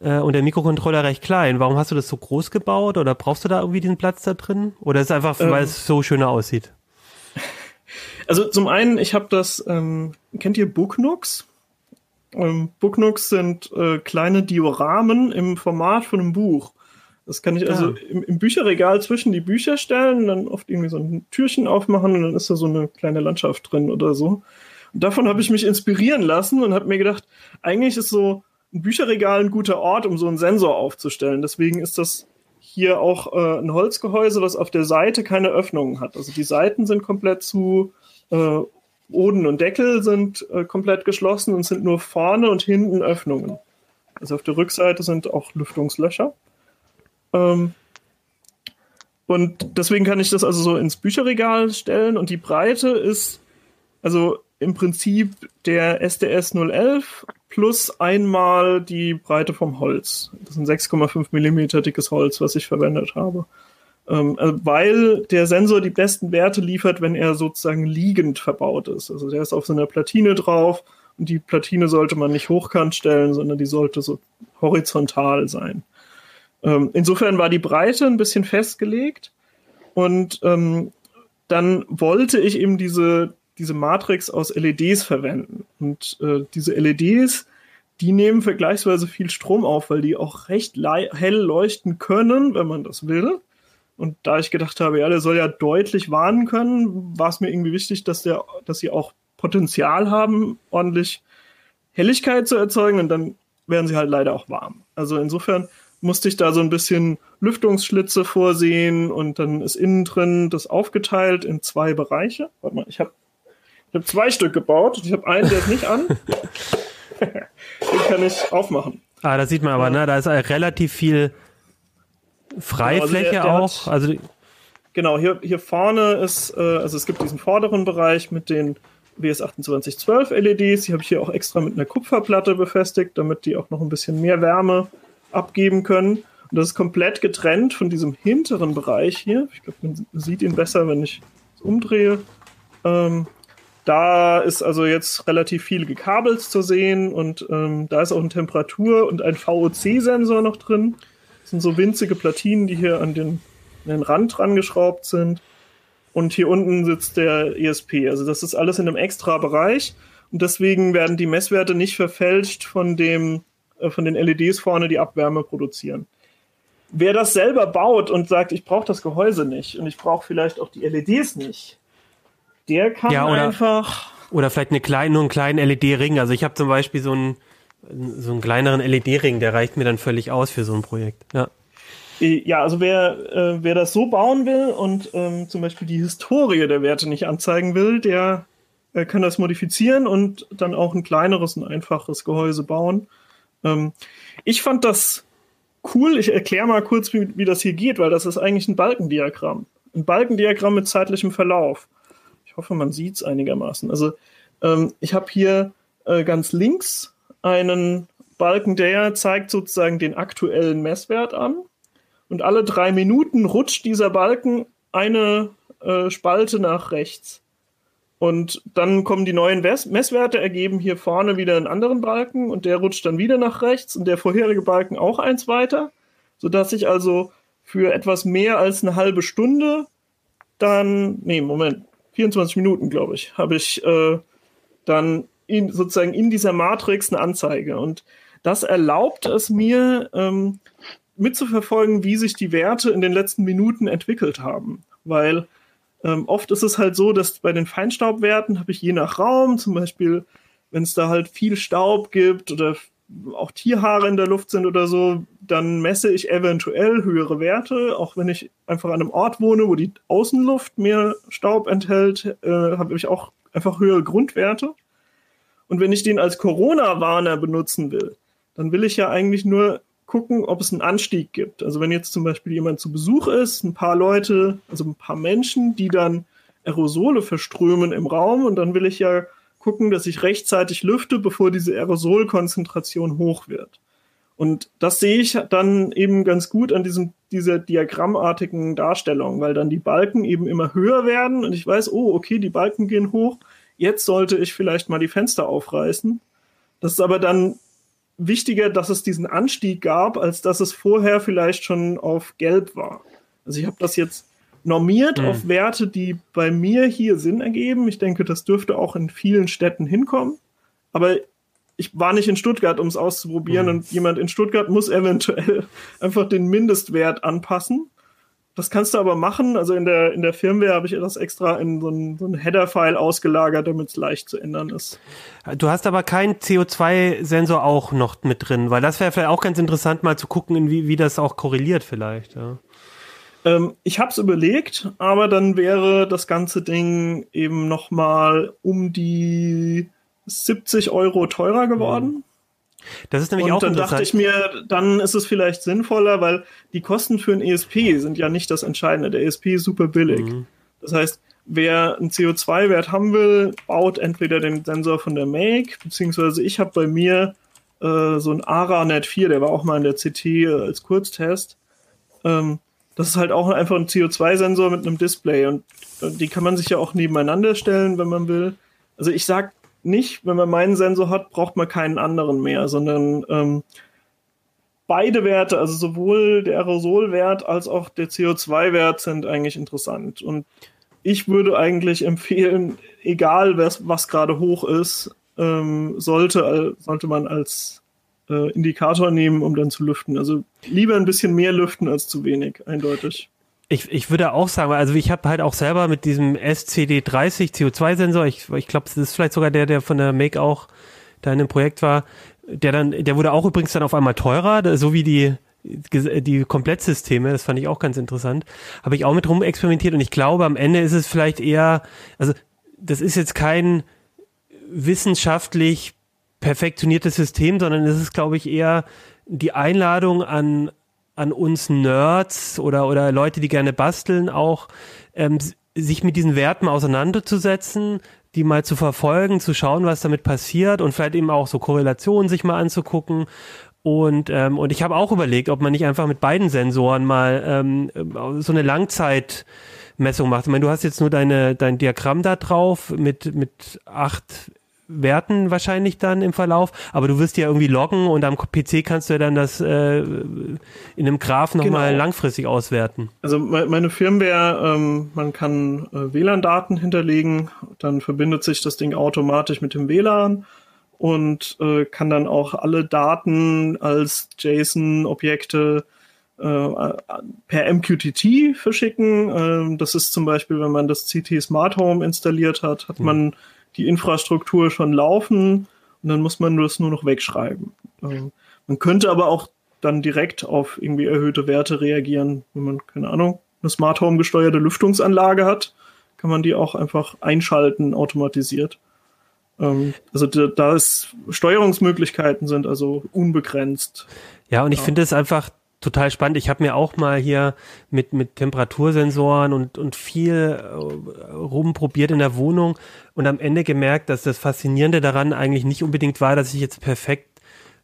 äh, und der Mikrocontroller recht klein. Warum hast du das so groß gebaut? Oder brauchst du da irgendwie diesen Platz da drin? Oder ist es einfach, weil es so schöner aussieht? Also zum einen, ich habe das, ähm, kennt ihr Booknooks? Ähm, Booknooks sind äh, kleine Dioramen im Format von einem Buch. Das kann ich also im, im, Bücherregal zwischen die Bücher stellen, dann oft irgendwie so ein Türchen aufmachen und dann ist da so eine kleine Landschaft drin oder so. Und davon habe ich mich inspirieren lassen und habe mir gedacht, eigentlich ist so ein Bücherregal ein guter Ort, um so einen Sensor aufzustellen. Deswegen ist das hier auch äh, ein Holzgehäuse, was auf der Seite keine Öffnungen hat. Also die Seiten sind komplett zu, äh, Boden und Deckel sind äh, komplett geschlossen und sind nur vorne und hinten Öffnungen. Also auf der Rückseite sind auch Lüftungslöcher. Ähm, und deswegen kann ich das also so ins Bücherregal stellen und die Breite ist also im Prinzip der SDS 011 plus einmal die Breite vom Holz. Das ist ein 6,5 Millimeter dickes Holz, was ich verwendet habe. Ähm, äh, weil der Sensor die besten Werte liefert, wenn er sozusagen liegend verbaut ist. Also der ist auf so einer Platine drauf und die Platine sollte man nicht hochkant stellen, sondern die sollte so horizontal sein. Ähm, insofern war die Breite ein bisschen festgelegt und ähm, dann wollte ich eben diese, diese Matrix aus LEDs verwenden. Und äh, diese LEDs, die nehmen vergleichsweise viel Strom auf, weil die auch recht hell leuchten können, wenn man das will. Und da ich gedacht habe, ja, der soll ja deutlich warnen können, war es mir irgendwie wichtig, dass der, dass sie auch Potenzial haben, ordentlich Helligkeit zu erzeugen und dann werden sie halt leider auch warm. Also insofern musste ich da so ein bisschen Lüftungsschlitze vorsehen und dann ist innen drin das aufgeteilt in zwei Bereiche. Warte mal, ich habe ich hab zwei Stück gebaut. Ich habe einen, der ist nicht an. Den kann ich aufmachen. Ah, da sieht man aber, ne, da ist relativ viel Freifläche genau, also der, der auch? Also genau, hier, hier vorne ist, äh, also es gibt diesen vorderen Bereich mit den WS2812 LEDs. Die habe ich hier auch extra mit einer Kupferplatte befestigt, damit die auch noch ein bisschen mehr Wärme abgeben können. Und das ist komplett getrennt von diesem hinteren Bereich hier. Ich glaube, man sieht ihn besser, wenn ich es umdrehe. Ähm, da ist also jetzt relativ viel gekabelt zu sehen und ähm, da ist auch ein Temperatur- und ein VOC-Sensor noch drin. Das sind so winzige Platinen, die hier an den, an den Rand dran geschraubt sind. Und hier unten sitzt der ESP. Also das ist alles in einem extra Bereich. Und deswegen werden die Messwerte nicht verfälscht von, dem, äh, von den LEDs vorne, die Abwärme produzieren. Wer das selber baut und sagt, ich brauche das Gehäuse nicht und ich brauche vielleicht auch die LEDs nicht, der kann ja, oder, einfach. Oder vielleicht eine kleine, nur einen kleinen LED-Ring. Also ich habe zum Beispiel so einen, so einen kleineren LED-Ring, der reicht mir dann völlig aus für so ein Projekt. Ja. Ja, also wer, äh, wer das so bauen will und ähm, zum Beispiel die Historie der Werte nicht anzeigen will, der äh, kann das modifizieren und dann auch ein kleineres und einfaches Gehäuse bauen. Ähm, ich fand das cool. Ich erkläre mal kurz, wie, wie das hier geht, weil das ist eigentlich ein Balkendiagramm. Ein Balkendiagramm mit zeitlichem Verlauf. Ich hoffe, man sieht es einigermaßen. Also ähm, ich habe hier äh, ganz links einen Balken, der zeigt sozusagen den aktuellen Messwert an. Und alle drei Minuten rutscht dieser Balken eine äh, Spalte nach rechts. Und dann kommen die neuen Messwerte, ergeben hier vorne wieder einen anderen Balken und der rutscht dann wieder nach rechts und der vorherige Balken auch eins weiter, sodass ich also für etwas mehr als eine halbe Stunde dann, nee, Moment, 24 Minuten, glaube ich, habe ich äh, dann in, sozusagen in dieser Matrix eine Anzeige. Und das erlaubt es mir, ähm, mitzuverfolgen, wie sich die Werte in den letzten Minuten entwickelt haben. Weil ähm, oft ist es halt so, dass bei den Feinstaubwerten habe ich je nach Raum, zum Beispiel, wenn es da halt viel Staub gibt oder auch Tierhaare in der Luft sind oder so, dann messe ich eventuell höhere Werte. Auch wenn ich einfach an einem Ort wohne, wo die Außenluft mehr Staub enthält, äh, habe ich auch einfach höhere Grundwerte. Und wenn ich den als Corona-Warner benutzen will, dann will ich ja eigentlich nur gucken, ob es einen Anstieg gibt. Also wenn jetzt zum Beispiel jemand zu Besuch ist, ein paar Leute, also ein paar Menschen, die dann Aerosole verströmen im Raum und dann will ich ja gucken, dass ich rechtzeitig lüfte, bevor diese Aerosolkonzentration hoch wird. Und das sehe ich dann eben ganz gut an diesem, dieser diagrammartigen Darstellung, weil dann die Balken eben immer höher werden und ich weiß, oh, okay, die Balken gehen hoch, jetzt sollte ich vielleicht mal die Fenster aufreißen. Das ist aber dann wichtiger, dass es diesen Anstieg gab, als dass es vorher vielleicht schon auf Gelb war. Also ich habe das jetzt normiert mhm. auf Werte, die bei mir hier Sinn ergeben. Ich denke, das dürfte auch in vielen Städten hinkommen. Aber ich war nicht in Stuttgart, um es auszuprobieren. Mhm. Und jemand in Stuttgart muss eventuell einfach den Mindestwert anpassen. Das kannst du aber machen. Also in der, in der Firmware habe ich das extra in so einen, so einen Header-File ausgelagert, damit es leicht zu ändern ist. Du hast aber keinen CO2-Sensor auch noch mit drin, weil das wäre vielleicht auch ganz interessant, mal zu gucken, wie, wie das auch korreliert vielleicht. Ja. Ähm, ich habe es überlegt, aber dann wäre das ganze Ding eben noch mal um die 70 Euro teurer geworden. Mhm. Das ist nämlich und auch dann dachte ich mir, dann ist es vielleicht sinnvoller, weil die Kosten für ein ESP sind ja nicht das Entscheidende. Der ESP ist super billig. Mhm. Das heißt, wer einen CO2-Wert haben will, baut entweder den Sensor von der Make, beziehungsweise ich habe bei mir äh, so ein ARANET 4, der war auch mal in der CT äh, als Kurztest. Ähm, das ist halt auch einfach ein CO2-Sensor mit einem Display und äh, die kann man sich ja auch nebeneinander stellen, wenn man will. Also ich sag nicht, wenn man meinen Sensor hat, braucht man keinen anderen mehr, sondern ähm, beide Werte, also sowohl der Aerosolwert als auch der CO2-Wert sind eigentlich interessant. Und ich würde eigentlich empfehlen, egal was, was gerade hoch ist, ähm, sollte, sollte man als äh, Indikator nehmen, um dann zu lüften. Also lieber ein bisschen mehr lüften als zu wenig, eindeutig. Ich, ich würde auch sagen, also ich habe halt auch selber mit diesem SCD30 CO2-Sensor, ich, ich glaube, das ist vielleicht sogar der, der von der Make auch da in dem Projekt war, der dann, der wurde auch übrigens dann auf einmal teurer, so wie die, die Komplettsysteme, das fand ich auch ganz interessant. Habe ich auch mit rum experimentiert und ich glaube, am Ende ist es vielleicht eher, also das ist jetzt kein wissenschaftlich perfektioniertes System, sondern es ist, glaube ich, eher die Einladung an, an uns Nerds oder, oder Leute, die gerne basteln, auch ähm, sich mit diesen Werten auseinanderzusetzen, die mal zu verfolgen, zu schauen, was damit passiert und vielleicht eben auch so Korrelationen sich mal anzugucken. Und, ähm, und ich habe auch überlegt, ob man nicht einfach mit beiden Sensoren mal ähm, so eine Langzeitmessung macht. Ich meine, du hast jetzt nur deine, dein Diagramm da drauf mit, mit acht werten wahrscheinlich dann im Verlauf, aber du wirst ja irgendwie loggen und am PC kannst du ja dann das äh, in einem Graph nochmal genau. langfristig auswerten. Also meine Firmware, ähm, man kann äh, WLAN-Daten hinterlegen, dann verbindet sich das Ding automatisch mit dem WLAN und äh, kann dann auch alle Daten als JSON-Objekte äh, per MQTT verschicken. Ähm, das ist zum Beispiel, wenn man das CT Smart Home installiert hat, hat mhm. man die Infrastruktur schon laufen und dann muss man das nur noch wegschreiben. Ähm, man könnte aber auch dann direkt auf irgendwie erhöhte Werte reagieren, wenn man, keine Ahnung, eine Smart Home gesteuerte Lüftungsanlage hat, kann man die auch einfach einschalten automatisiert. Ähm, also da ist Steuerungsmöglichkeiten sind also unbegrenzt. Ja, und ich ja. finde es einfach total spannend. Ich habe mir auch mal hier mit, mit Temperatursensoren und, und viel äh, rumprobiert in der Wohnung und am Ende gemerkt, dass das Faszinierende daran eigentlich nicht unbedingt war, dass ich jetzt perfekt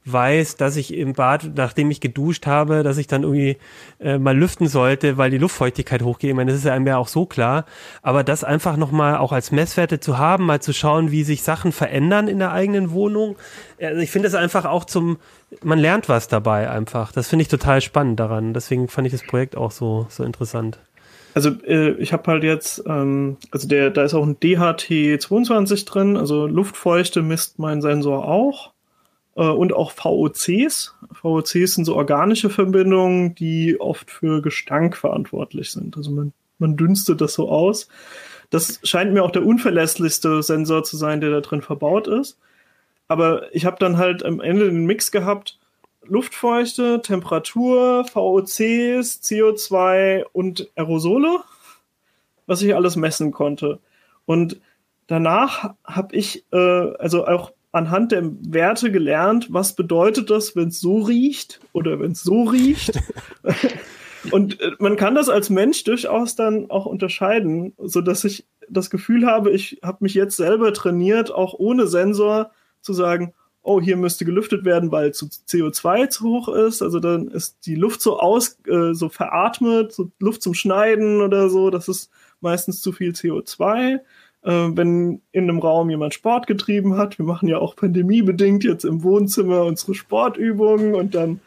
weiß, dass ich im Bad, nachdem ich geduscht habe, dass ich dann irgendwie äh, mal lüften sollte, weil die Luftfeuchtigkeit hochgeht. Ich meine, das ist ja einem ja auch so klar. Aber das einfach nochmal auch als Messwerte zu haben, mal zu schauen, wie sich Sachen verändern in der eigenen Wohnung. Also ich finde es einfach auch zum, man lernt was dabei einfach. Das finde ich total spannend daran. Deswegen fand ich das Projekt auch so, so interessant. Also äh, ich habe halt jetzt, ähm, also der, da ist auch ein DHT22 drin, also Luftfeuchte misst mein Sensor auch und auch VOCs. VOCs sind so organische Verbindungen, die oft für Gestank verantwortlich sind. Also man, man dünstet das so aus. Das scheint mir auch der unverlässlichste Sensor zu sein, der da drin verbaut ist. Aber ich habe dann halt am Ende den Mix gehabt, Luftfeuchte, Temperatur, VOCs, CO2 und Aerosole, was ich alles messen konnte. Und danach habe ich äh, also auch anhand der Werte gelernt, was bedeutet das, wenn es so riecht oder wenn es so riecht. Und äh, man kann das als Mensch durchaus dann auch unterscheiden, so dass ich das Gefühl habe, ich habe mich jetzt selber trainiert, auch ohne Sensor zu sagen, oh, hier müsste gelüftet werden, weil zu CO2 zu hoch ist. Also dann ist die Luft so aus, äh, so veratmet, so Luft zum Schneiden oder so. Das ist meistens zu viel CO2 äh, wenn in einem Raum jemand Sport getrieben hat. Wir machen ja auch pandemiebedingt jetzt im Wohnzimmer unsere Sportübungen und dann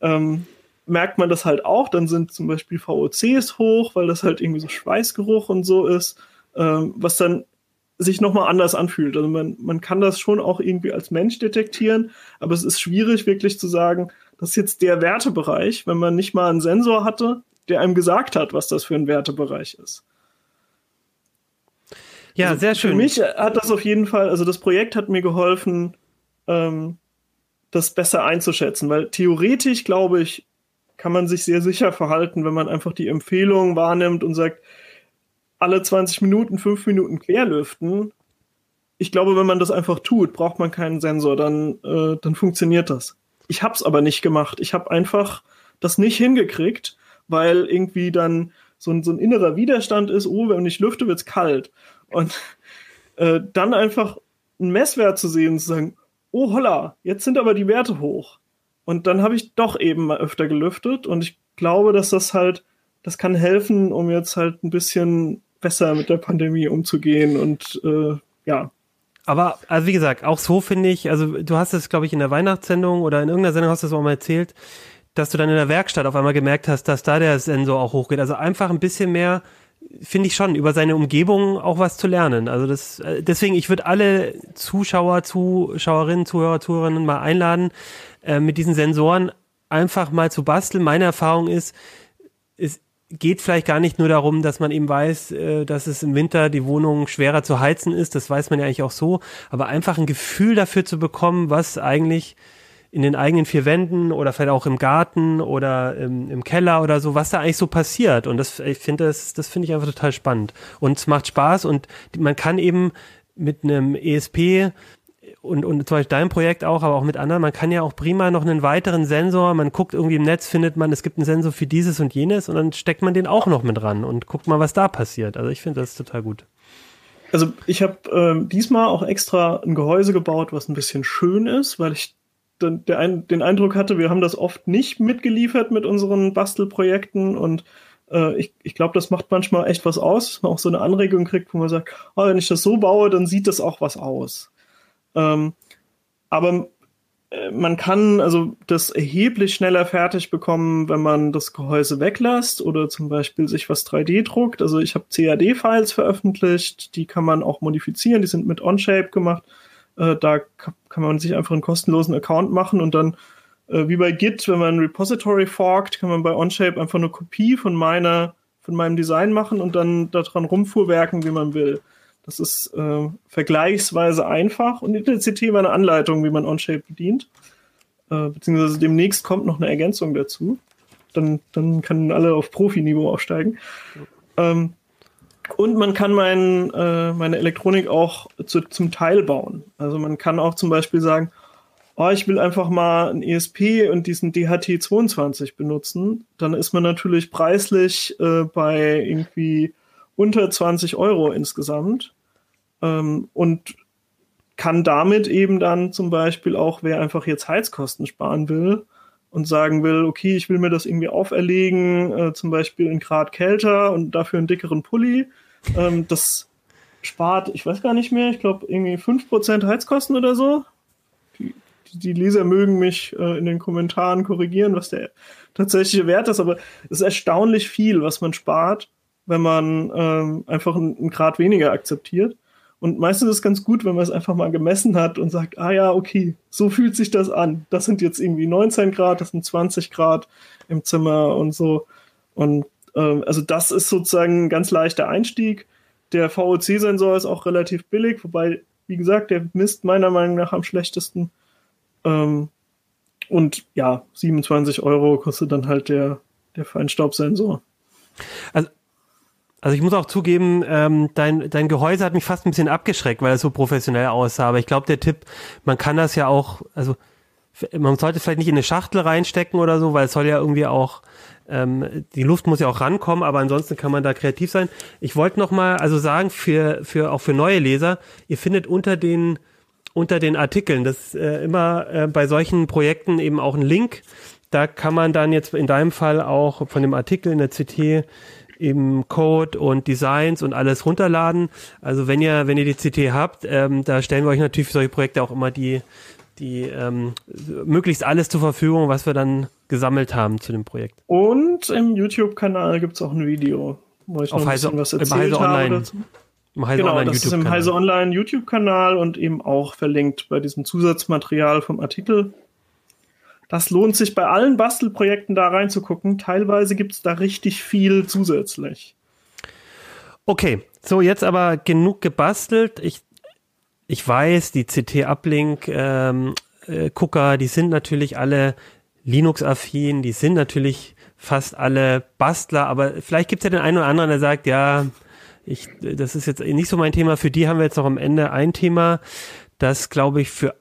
ähm, merkt man das halt auch. Dann sind zum Beispiel VOCs hoch, weil das halt irgendwie so Schweißgeruch und so ist, ähm, was dann sich nochmal anders anfühlt. Also man, man kann das schon auch irgendwie als Mensch detektieren, aber es ist schwierig wirklich zu sagen, das ist jetzt der Wertebereich, wenn man nicht mal einen Sensor hatte, der einem gesagt hat, was das für ein Wertebereich ist. Ja, also sehr schön. Für mich hat das auf jeden Fall, also das Projekt hat mir geholfen, ähm, das besser einzuschätzen, weil theoretisch, glaube ich, kann man sich sehr sicher verhalten, wenn man einfach die Empfehlung wahrnimmt und sagt, alle 20 Minuten, 5 Minuten querlüften. Ich glaube, wenn man das einfach tut, braucht man keinen Sensor, dann, äh, dann funktioniert das. Ich habe es aber nicht gemacht. Ich habe einfach das nicht hingekriegt, weil irgendwie dann so ein, so ein innerer Widerstand ist, oh, wenn ich lüfte, wird's kalt. Und äh, dann einfach einen Messwert zu sehen und zu sagen, oh holla, jetzt sind aber die Werte hoch. Und dann habe ich doch eben mal öfter gelüftet und ich glaube, dass das halt, das kann helfen, um jetzt halt ein bisschen besser mit der Pandemie umzugehen und äh, ja. Aber, also wie gesagt, auch so finde ich, also du hast es, glaube ich, in der Weihnachtssendung oder in irgendeiner Sendung hast du es auch mal erzählt, dass du dann in der Werkstatt auf einmal gemerkt hast, dass da der Sensor auch hochgeht. Also einfach ein bisschen mehr finde ich schon, über seine Umgebung auch was zu lernen. Also das, äh, deswegen, ich würde alle Zuschauer, Zuschauerinnen, Zuhörer, Zuhörerinnen mal einladen, äh, mit diesen Sensoren einfach mal zu basteln. Meine Erfahrung ist, es geht vielleicht gar nicht nur darum, dass man eben weiß, äh, dass es im Winter die Wohnung schwerer zu heizen ist. Das weiß man ja eigentlich auch so. Aber einfach ein Gefühl dafür zu bekommen, was eigentlich in den eigenen vier Wänden oder vielleicht auch im Garten oder im, im Keller oder so, was da eigentlich so passiert. Und das, ich finde, das, das finde ich einfach total spannend. Und es macht Spaß und man kann eben mit einem ESP und, und zum Beispiel dein Projekt auch, aber auch mit anderen, man kann ja auch prima noch einen weiteren Sensor, man guckt irgendwie im Netz, findet man, es gibt einen Sensor für dieses und jenes und dann steckt man den auch noch mit ran und guckt mal, was da passiert. Also ich finde das total gut. Also ich habe äh, diesmal auch extra ein Gehäuse gebaut, was ein bisschen schön ist, weil ich den, Eindruck hatte, wir haben das oft nicht mitgeliefert mit unseren Bastelprojekten und äh, ich, ich glaube, das macht manchmal echt was aus, dass man auch so eine Anregung kriegt, wo man sagt, oh, wenn ich das so baue, dann sieht das auch was aus. Ähm, aber äh, man kann also das erheblich schneller fertig bekommen, wenn man das Gehäuse weglässt oder zum Beispiel sich was 3D druckt. Also ich habe CAD-Files veröffentlicht, die kann man auch modifizieren, die sind mit Onshape gemacht. Äh, da kann man sich einfach einen kostenlosen Account machen und dann äh, wie bei Git, wenn man ein Repository forkt, kann man bei Onshape einfach eine Kopie von meiner, von meinem Design machen und dann daran rumfuhrwerken, wie man will. Das ist äh, vergleichsweise einfach und in der CT war eine Anleitung, wie man Onshape bedient. Äh, beziehungsweise demnächst kommt noch eine Ergänzung dazu. Dann, dann können alle auf Profiniveau aufsteigen. Ähm, und man kann mein, äh, meine Elektronik auch zu, zum Teil bauen. Also man kann auch zum Beispiel sagen, oh, ich will einfach mal ein ESP und diesen DHT22 benutzen, dann ist man natürlich preislich äh, bei irgendwie unter 20 Euro insgesamt ähm, und kann damit eben dann zum Beispiel auch, wer einfach jetzt Heizkosten sparen will und sagen will, okay, ich will mir das irgendwie auferlegen, äh, zum Beispiel in Grad kälter und dafür einen dickeren Pulli, ähm, das spart, ich weiß gar nicht mehr, ich glaube irgendwie 5% Heizkosten oder so die Leser mögen mich äh, in den Kommentaren korrigieren, was der tatsächliche Wert ist, aber es ist erstaunlich viel, was man spart, wenn man ähm, einfach einen, einen Grad weniger akzeptiert. Und meistens ist es ganz gut, wenn man es einfach mal gemessen hat und sagt, ah ja, okay, so fühlt sich das an. Das sind jetzt irgendwie 19 Grad, das sind 20 Grad im Zimmer und so. Und ähm, also das ist sozusagen ein ganz leichter Einstieg. Der VOC-Sensor ist auch relativ billig, wobei, wie gesagt, der misst meiner Meinung nach am schlechtesten. Ähm, und ja, 27 Euro kostet dann halt der, der Feinstaubsensor. Also, also ich muss auch zugeben, ähm, dein, dein Gehäuse hat mich fast ein bisschen abgeschreckt, weil es so professionell aussah. Aber ich glaube, der Tipp, man kann das ja auch, also man sollte es vielleicht nicht in eine Schachtel reinstecken oder so, weil es soll ja irgendwie auch, ähm, die Luft muss ja auch rankommen, aber ansonsten kann man da kreativ sein. Ich wollte noch mal also sagen, für, für auch für neue Leser, ihr findet unter den unter den Artikeln. Das ist äh, immer äh, bei solchen Projekten eben auch ein Link. Da kann man dann jetzt in deinem Fall auch von dem Artikel in der CT eben Code und Designs und alles runterladen. Also wenn ihr, wenn ihr die CT habt, ähm, da stellen wir euch natürlich für solche Projekte auch immer die, die ähm, möglichst alles zur Verfügung, was wir dann gesammelt haben zu dem Projekt. Und im YouTube-Kanal gibt es auch ein Video, wo ich Auf noch ein bisschen Heise, was erzählt habe Online. dazu. Im Heise genau, Online das ist im Heise Online YouTube-Kanal und eben auch verlinkt bei diesem Zusatzmaterial vom Artikel. Das lohnt sich bei allen Bastelprojekten da reinzugucken. Teilweise gibt es da richtig viel zusätzlich. Okay, so jetzt aber genug gebastelt. Ich, ich weiß, die CT-Uplink ähm, äh, die sind natürlich alle Linux-affin, die sind natürlich fast alle Bastler, aber vielleicht gibt es ja den einen oder anderen, der sagt, ja, ich, das ist jetzt nicht so mein Thema. Für die haben wir jetzt noch am Ende ein Thema, das glaube ich für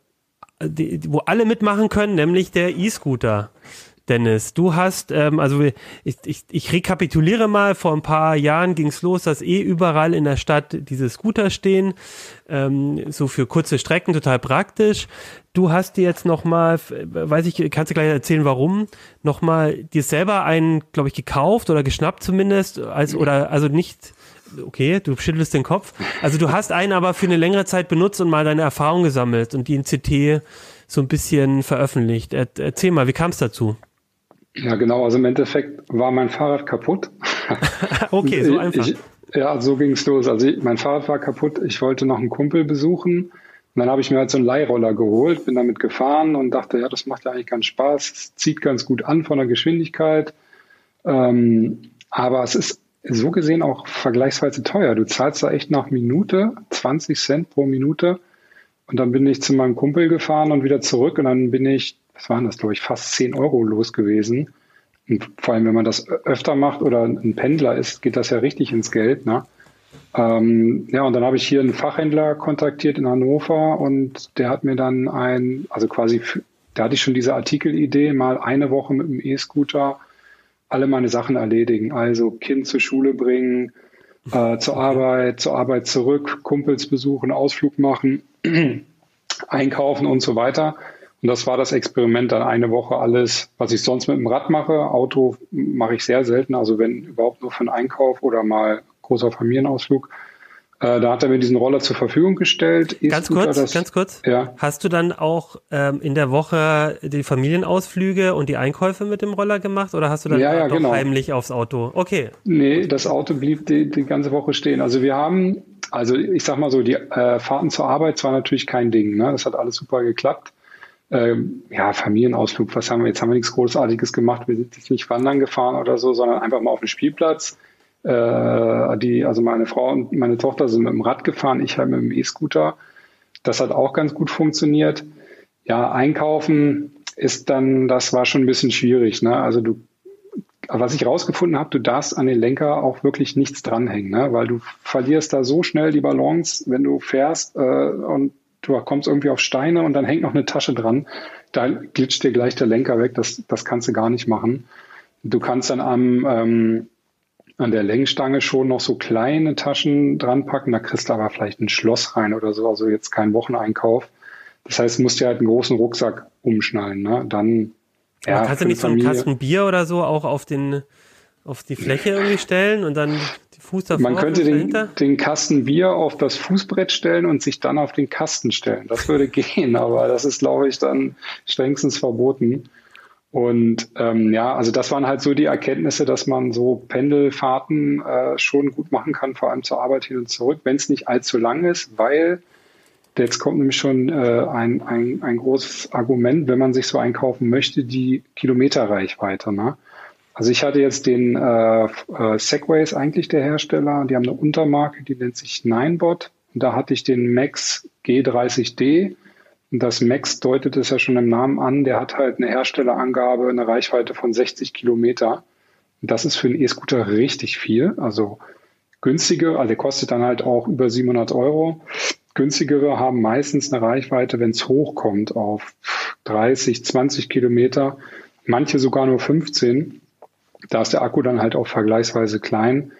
die, wo alle mitmachen können, nämlich der E-Scooter. Dennis, du hast, ähm, also ich, ich, ich rekapituliere mal, vor ein paar Jahren ging es los, dass eh überall in der Stadt diese Scooter stehen, ähm, so für kurze Strecken, total praktisch. Du hast dir jetzt nochmal, weiß ich, kannst du gleich erzählen, warum, nochmal dir selber einen, glaube ich, gekauft oder geschnappt zumindest, als, oder, also nicht, okay, du schüttelst den Kopf. Also du hast einen aber für eine längere Zeit benutzt und mal deine Erfahrung gesammelt und die in CT so ein bisschen veröffentlicht. Er, erzähl mal, wie kam es dazu? Ja, genau. Also im Endeffekt war mein Fahrrad kaputt. okay, so einfach. Ich, ja, so ging es los. Also ich, mein Fahrrad war kaputt. Ich wollte noch einen Kumpel besuchen. Und dann habe ich mir halt so einen Leihroller geholt, bin damit gefahren und dachte, ja, das macht ja eigentlich ganz Spaß. Es zieht ganz gut an von der Geschwindigkeit. Ähm, aber es ist so gesehen auch vergleichsweise teuer. Du zahlst da echt nach Minute 20 Cent pro Minute. Und dann bin ich zu meinem Kumpel gefahren und wieder zurück. Und dann bin ich, was waren das, glaube ich, fast 10 Euro los gewesen. Und vor allem, wenn man das öfter macht oder ein Pendler ist, geht das ja richtig ins Geld. Ne? Ähm, ja, und dann habe ich hier einen Fachhändler kontaktiert in Hannover und der hat mir dann ein, also quasi, da hatte ich schon diese Artikelidee, mal eine Woche mit dem E-Scooter alle meine Sachen erledigen. Also Kind zur Schule bringen, äh, zur Arbeit, zur Arbeit zurück, Kumpels besuchen, Ausflug machen, einkaufen und so weiter. Und das war das Experiment dann eine Woche alles, was ich sonst mit dem Rad mache. Auto mache ich sehr selten, also wenn überhaupt nur für einen Einkauf oder mal großer Familienausflug. Äh, da hat er mir diesen Roller zur Verfügung gestellt. Ganz kurz, das, ganz kurz. Ja. Hast du dann auch ähm, in der Woche die Familienausflüge und die Einkäufe mit dem Roller gemacht oder hast du dann ja, ja, doch genau. heimlich aufs Auto? Okay. Nee, das Auto blieb die, die ganze Woche stehen. Also wir haben, also ich sag mal so, die äh, Fahrten zur Arbeit war natürlich kein Ding. Ne? Das hat alles super geklappt. Ähm, ja, Familienausflug, was haben wir? Jetzt haben wir nichts Großartiges gemacht. Wir sind jetzt nicht wandern gefahren oder so, sondern einfach mal auf den Spielplatz äh, die, also meine Frau und meine Tochter sind mit dem Rad gefahren, ich halt mit dem E-Scooter. Das hat auch ganz gut funktioniert. Ja, einkaufen ist dann, das war schon ein bisschen schwierig. Ne? Also du, was ich rausgefunden habe, du darfst an den Lenker auch wirklich nichts dranhängen, ne? weil du verlierst da so schnell die Balance, wenn du fährst äh, und du kommst irgendwie auf Steine und dann hängt noch eine Tasche dran. Da glitscht dir gleich der Lenker weg. Das, das kannst du gar nicht machen. Du kannst dann am ähm, an der Längsstange schon noch so kleine Taschen dran packen. Da kriegst du aber vielleicht ein Schloss rein oder so, also jetzt kein Wocheneinkauf. Das heißt, du musst dir halt einen großen Rucksack umschnallen. Ne? Dann ja, kannst du nicht so einen Kasten Bier oder so auch auf den auf die Fläche irgendwie stellen und dann die Fuß davor? Man könnte den, den Kasten Bier auf das Fußbrett stellen und sich dann auf den Kasten stellen. Das würde gehen, aber das ist, glaube ich, dann strengstens verboten. Und ähm, ja, also das waren halt so die Erkenntnisse, dass man so Pendelfahrten äh, schon gut machen kann, vor allem zur Arbeit hin und zurück, wenn es nicht allzu lang ist, weil jetzt kommt nämlich schon äh, ein, ein, ein großes Argument, wenn man sich so einkaufen möchte, die Kilometerreichweite. Ne? Also ich hatte jetzt den äh, äh, Segways eigentlich der Hersteller, die haben eine Untermarke, die nennt sich Ninebot. Und da hatte ich den Max G30D das Max deutet es ja schon im Namen an, der hat halt eine Herstellerangabe, eine Reichweite von 60 Kilometer. Das ist für einen E-Scooter richtig viel. Also günstige, also der kostet dann halt auch über 700 Euro. Günstigere haben meistens eine Reichweite, wenn es hochkommt, auf 30, 20 Kilometer, manche sogar nur 15. Da ist der Akku dann halt auch vergleichsweise klein.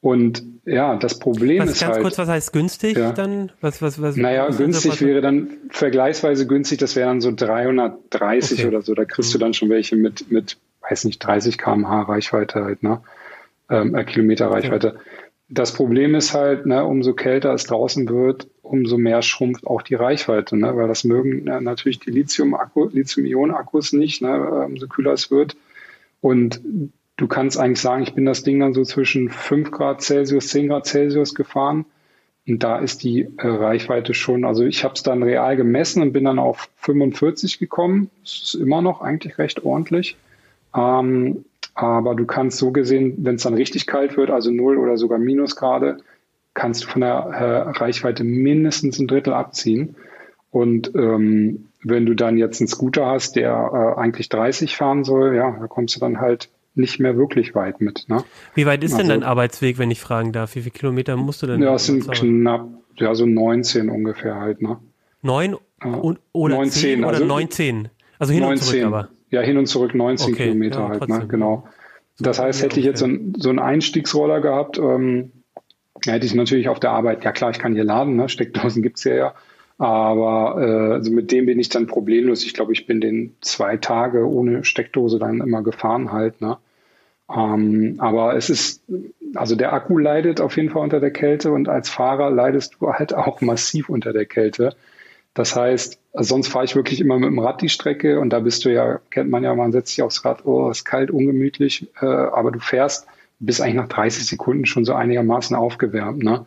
Und ja, das Problem was, ist ganz halt. kurz, was heißt günstig ja, dann? Was, was, was, naja, was günstig wäre dann vergleichsweise günstig, das wäre dann so 330 okay. oder so. Da kriegst mhm. du dann schon welche mit, mit, weiß nicht, 30 kmh Reichweite halt, ne? Ähm, äh, Kilometer Reichweite. Okay. Das Problem ist halt, ne, umso kälter es draußen wird, umso mehr schrumpft auch die Reichweite, ne? weil das mögen äh, natürlich die Lithium-Akku, Lithium-Ionen-Akkus nicht, ne? umso kühler es wird. Und du kannst eigentlich sagen, ich bin das Ding dann so zwischen 5 Grad Celsius, 10 Grad Celsius gefahren. Und da ist die äh, Reichweite schon, also ich habe es dann real gemessen und bin dann auf 45 gekommen. Das ist immer noch eigentlich recht ordentlich. Ähm, aber du kannst so gesehen, wenn es dann richtig kalt wird, also 0 oder sogar Minusgrade, kannst du von der äh, Reichweite mindestens ein Drittel abziehen. Und ähm, wenn du dann jetzt einen Scooter hast, der äh, eigentlich 30 fahren soll, ja, da kommst du dann halt nicht mehr wirklich weit mit. Ne? Wie weit ist also, denn dein Arbeitsweg, wenn ich fragen darf? Wie viele Kilometer musst du denn? Ja, es sind knapp, ja, so 19 ungefähr halt, ne? Neun oder 19, 10 oder also 19? Also hin 19, und zurück aber. Ja, hin und zurück 19 okay, Kilometer ja, halt, ne? Genau. Das heißt, hätte ich jetzt so, ein, so einen Einstiegsroller gehabt, ähm, hätte ich natürlich auf der Arbeit, ja klar, ich kann hier laden, ne? Steckdosen gibt's ja ja. Aber äh, also mit dem bin ich dann problemlos. Ich glaube, ich bin den zwei Tage ohne Steckdose dann immer gefahren halt. Ne? Ähm, aber es ist, also der Akku leidet auf jeden Fall unter der Kälte und als Fahrer leidest du halt auch massiv unter der Kälte. Das heißt, sonst fahre ich wirklich immer mit dem Rad die Strecke und da bist du ja, kennt man ja, man setzt sich aufs Rad, oh, ist kalt, ungemütlich, äh, aber du fährst, bist eigentlich nach 30 Sekunden schon so einigermaßen aufgewärmt. Ne?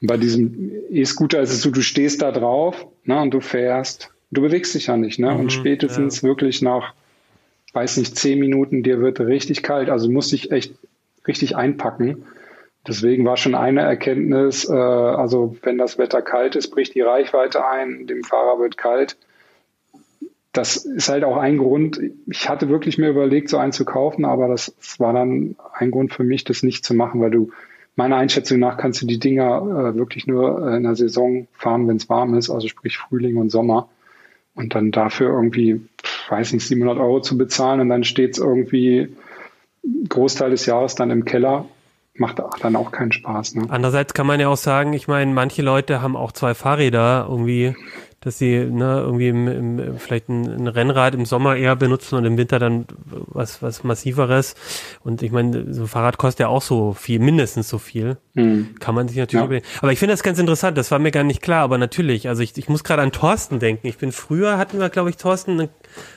Und bei diesem E-Scooter ist es so, du stehst da drauf ne, und du fährst. Du bewegst dich ja nicht. Ne? Mhm, und spätestens ja. wirklich nach, weiß nicht, zehn Minuten, dir wird richtig kalt. Also musst dich echt richtig einpacken. Deswegen war schon eine Erkenntnis, äh, also wenn das Wetter kalt ist, bricht die Reichweite ein, dem Fahrer wird kalt. Das ist halt auch ein Grund. Ich hatte wirklich mir überlegt, so einen zu kaufen, aber das, das war dann ein Grund für mich, das nicht zu machen, weil du meiner Einschätzung nach kannst du die Dinger äh, wirklich nur äh, in der Saison fahren, wenn es warm ist, also sprich Frühling und Sommer. Und dann dafür irgendwie, weiß nicht, 700 Euro zu bezahlen und dann steht es irgendwie Großteil des Jahres dann im Keller. macht dann auch keinen Spaß. Ne? Andererseits kann man ja auch sagen, ich meine, manche Leute haben auch zwei Fahrräder irgendwie dass sie ne, irgendwie im, im, vielleicht ein, ein, Rennrad im Sommer eher benutzen und im Winter dann was, was massiveres. Und ich meine, so ein Fahrrad kostet ja auch so viel, mindestens so viel. Mhm. Kann man sich natürlich ja. überlegen. Aber ich finde das ganz interessant, das war mir gar nicht klar, aber natürlich, also ich, ich muss gerade an Thorsten denken. Ich bin früher, hatten wir, glaube ich, Thorsten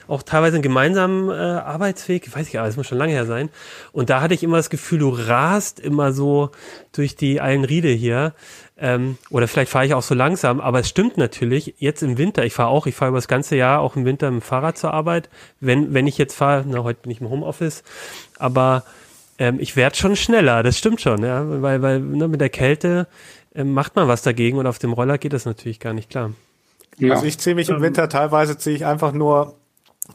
auch teilweise einen gemeinsamen äh, Arbeitsweg, weiß ich aber, es muss schon lange her sein. Und da hatte ich immer das Gefühl, du rast immer so durch die Eilenriede hier. Ähm, oder vielleicht fahre ich auch so langsam, aber es stimmt natürlich, jetzt im Winter, ich fahre auch, ich fahre über das ganze Jahr auch im Winter mit dem Fahrrad zur Arbeit. Wenn, wenn ich jetzt fahre, na, heute bin ich im Homeoffice, aber ähm, ich werde schon schneller, das stimmt schon, ja, weil, weil ne, mit der Kälte ähm, macht man was dagegen und auf dem Roller geht das natürlich gar nicht klar. Ja. Also ich ziehe mich im. Winter, teilweise ziehe ich einfach nur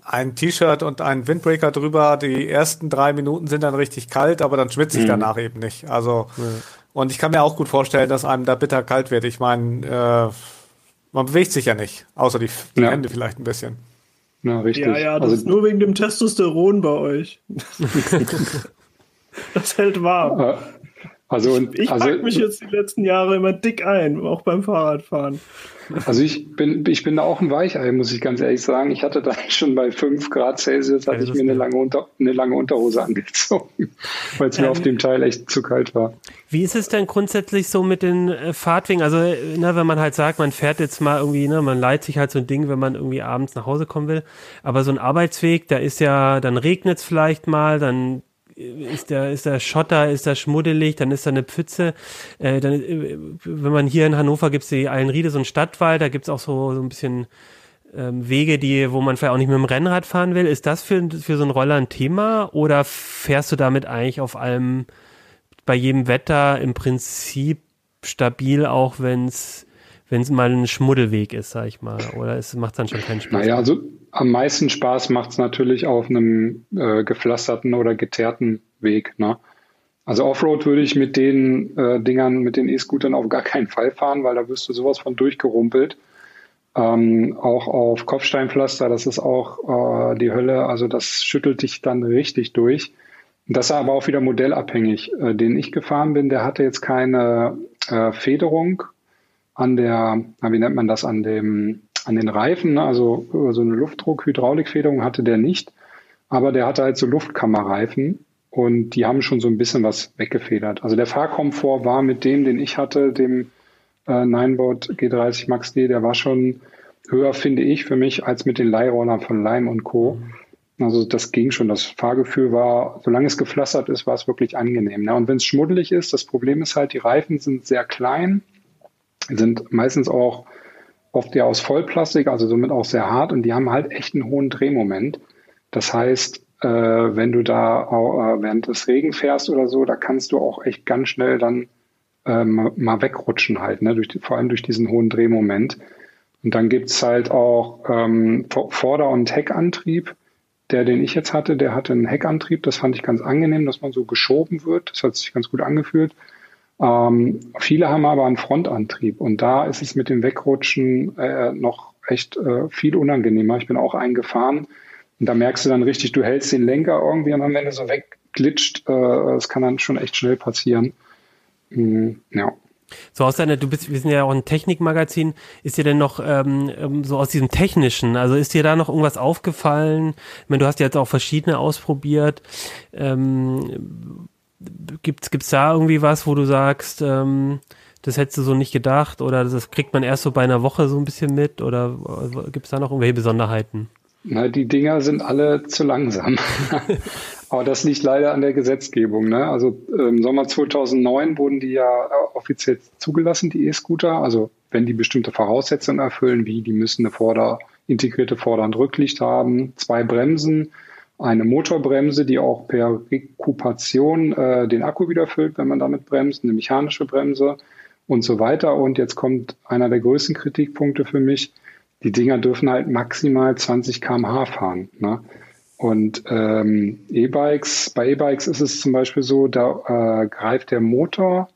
ein T-Shirt und einen Windbreaker drüber. Die ersten drei Minuten sind dann richtig kalt, aber dann schwitze ich mhm. danach eben nicht. Also ja. Und ich kann mir auch gut vorstellen, dass einem da bitter kalt wird. Ich meine, äh, man bewegt sich ja nicht, außer die, die ja. Hände vielleicht ein bisschen. Ja, richtig. Ja, ja, das also, ist nur wegen dem Testosteron bei euch. das hält warm. Also, und, ich also, mich jetzt die letzten Jahre immer dick ein, auch beim Fahrradfahren. Also ich bin, ich bin da auch ein Weichei, muss ich ganz ehrlich sagen. Ich hatte da schon bei 5 Grad Celsius, hatte ich mir eine lange, Unter, eine lange Unterhose angezogen, weil es mir auf ähm, dem Teil echt zu kalt war. Wie ist es denn grundsätzlich so mit den äh, Fahrtwegen? Also, ne, wenn man halt sagt, man fährt jetzt mal irgendwie, ne, man leiht sich halt so ein Ding, wenn man irgendwie abends nach Hause kommen will. Aber so ein Arbeitsweg, da ist ja, dann regnet es vielleicht mal, dann ist der, ist der Schotter, ist der schmuddelig, dann ist da eine Pfütze. Äh, dann, äh, wenn man hier in Hannover gibt es die Eilenriede, so ein Stadtwald, da gibt es auch so, so ein bisschen ähm, Wege, die, wo man vielleicht auch nicht mit dem Rennrad fahren will. Ist das für, für so einen Roller ein Thema oder fährst du damit eigentlich auf allem bei jedem Wetter im Prinzip stabil, auch wenn es wenn es mal ein Schmuddelweg ist, sag ich mal. Oder es macht dann schon keinen Spaß? Naja, also am meisten Spaß macht es natürlich auf einem äh, gepflasterten oder geteerten Weg. Ne? Also Offroad würde ich mit den äh, Dingern, mit den E-Scootern auf gar keinen Fall fahren, weil da wirst du sowas von durchgerumpelt. Ähm, auch auf Kopfsteinpflaster, das ist auch äh, die Hölle. Also das schüttelt dich dann richtig durch. Das ist aber auch wieder modellabhängig. Äh, den ich gefahren bin, der hatte jetzt keine äh, Federung an der, wie nennt man das, an dem, an den Reifen, ne? also so eine Luftdruck-Hydraulikfederung hatte der nicht, aber der hatte halt so Luftkammerreifen und die haben schon so ein bisschen was weggefedert. Also der Fahrkomfort war mit dem, den ich hatte, dem äh, Ninebot G30 Max D, der war schon höher, finde ich, für mich, als mit den Leihrollern von Lime und Co. Also das ging schon. Das Fahrgefühl war, solange es gepflastert ist, war es wirklich angenehm. Ne? Und wenn es schmuddelig ist, das Problem ist halt, die Reifen sind sehr klein sind meistens auch oft ja aus Vollplastik, also somit auch sehr hart und die haben halt echt einen hohen Drehmoment. Das heißt, äh, wenn du da äh, während des Regen fährst oder so, da kannst du auch echt ganz schnell dann äh, mal wegrutschen halt, ne? durch vor allem durch diesen hohen Drehmoment. Und dann gibt's halt auch ähm, Vorder- und Heckantrieb. Der, den ich jetzt hatte, der hatte einen Heckantrieb. Das fand ich ganz angenehm, dass man so geschoben wird. Das hat sich ganz gut angefühlt. Ähm, viele haben aber einen Frontantrieb und da ist es mit dem Wegrutschen äh, noch echt äh, viel unangenehmer. Ich bin auch eingefahren und da merkst du dann richtig, du hältst den Lenker irgendwie und dann, wenn du so wegglitscht, äh, das kann dann schon echt schnell passieren. Mhm, ja. So aus deiner, du bist, wir sind ja auch ein Technikmagazin, ist dir denn noch ähm, ähm, so aus diesem Technischen, also ist dir da noch irgendwas aufgefallen? Ich meine, du hast ja jetzt auch verschiedene ausprobiert. Ähm, Gibt's, gibt's da irgendwie was, wo du sagst, ähm, das hättest du so nicht gedacht oder das kriegt man erst so bei einer Woche so ein bisschen mit oder gibt es da noch irgendwelche Besonderheiten? Na, die Dinger sind alle zu langsam. Aber das liegt leider an der Gesetzgebung. Ne? Also im Sommer 2009 wurden die ja offiziell zugelassen, die E-Scooter. Also wenn die bestimmte Voraussetzungen erfüllen, wie die müssen eine Vorder-, integrierte Vorder- und Rücklicht haben, zwei Bremsen, eine Motorbremse, die auch per Rekupation äh, den Akku wieder füllt, wenn man damit bremst, eine mechanische Bremse und so weiter. Und jetzt kommt einer der größten Kritikpunkte für mich. Die Dinger dürfen halt maximal 20 km/h fahren. Ne? Und ähm, E-Bikes, bei E-Bikes ist es zum Beispiel so, da äh, greift der Motor,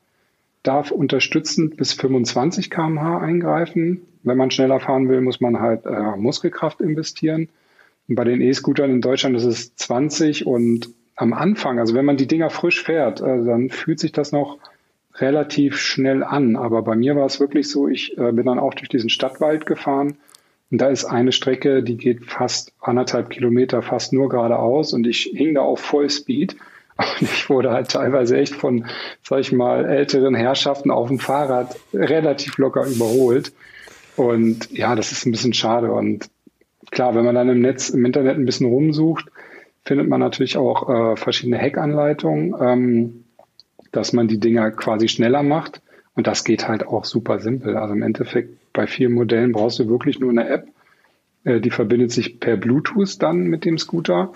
darf unterstützend bis 25 km/h eingreifen. Wenn man schneller fahren will, muss man halt äh, Muskelkraft investieren. Bei den E-Scootern in Deutschland ist es 20 und am Anfang, also wenn man die Dinger frisch fährt, äh, dann fühlt sich das noch relativ schnell an. Aber bei mir war es wirklich so, ich äh, bin dann auch durch diesen Stadtwald gefahren und da ist eine Strecke, die geht fast anderthalb Kilometer, fast nur geradeaus und ich hing da auf Vollspeed. Und ich wurde halt teilweise echt von, sag ich mal, älteren Herrschaften auf dem Fahrrad relativ locker überholt. Und ja, das ist ein bisschen schade. Und klar, wenn man dann im Netz, im Internet ein bisschen rumsucht, findet man natürlich auch äh, verschiedene Hackanleitungen, ähm, dass man die Dinger quasi schneller macht. Und das geht halt auch super simpel. Also im Endeffekt bei vielen Modellen brauchst du wirklich nur eine App. Äh, die verbindet sich per Bluetooth dann mit dem Scooter.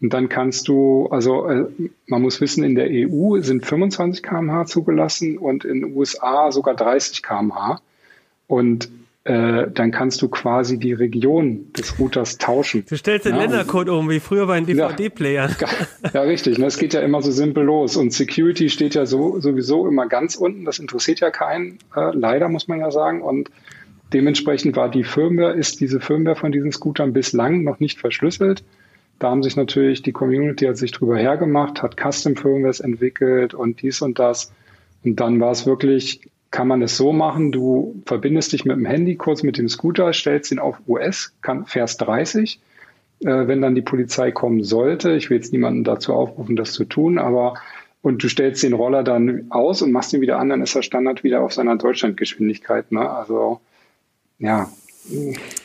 Und dann kannst du, also äh, man muss wissen, in der EU sind 25 km/h zugelassen und in den USA sogar 30 km/h. Und äh, dann kannst du quasi die Region des Routers tauschen. Du stellst den ja, Ländercode um, wie früher bei den DVD-Playern. Ja, ja, richtig. Das geht ja immer so simpel los. Und Security steht ja so, sowieso immer ganz unten. Das interessiert ja keinen, äh, leider muss man ja sagen. Und dementsprechend war die Firmware, ist diese Firmware von diesen Scootern bislang noch nicht verschlüsselt. Da haben sich natürlich die Community hat sich drüber hergemacht, hat Custom Firmwares entwickelt und dies und das. Und dann war es wirklich kann man es so machen, du verbindest dich mit dem Handy kurz mit dem Scooter, stellst ihn auf US, kann, fährst 30. Äh, wenn dann die Polizei kommen sollte, ich will jetzt niemanden dazu aufrufen, das zu tun, aber und du stellst den Roller dann aus und machst ihn wieder an, dann ist er Standard wieder auf seiner Deutschlandgeschwindigkeit. Ne? Also ja,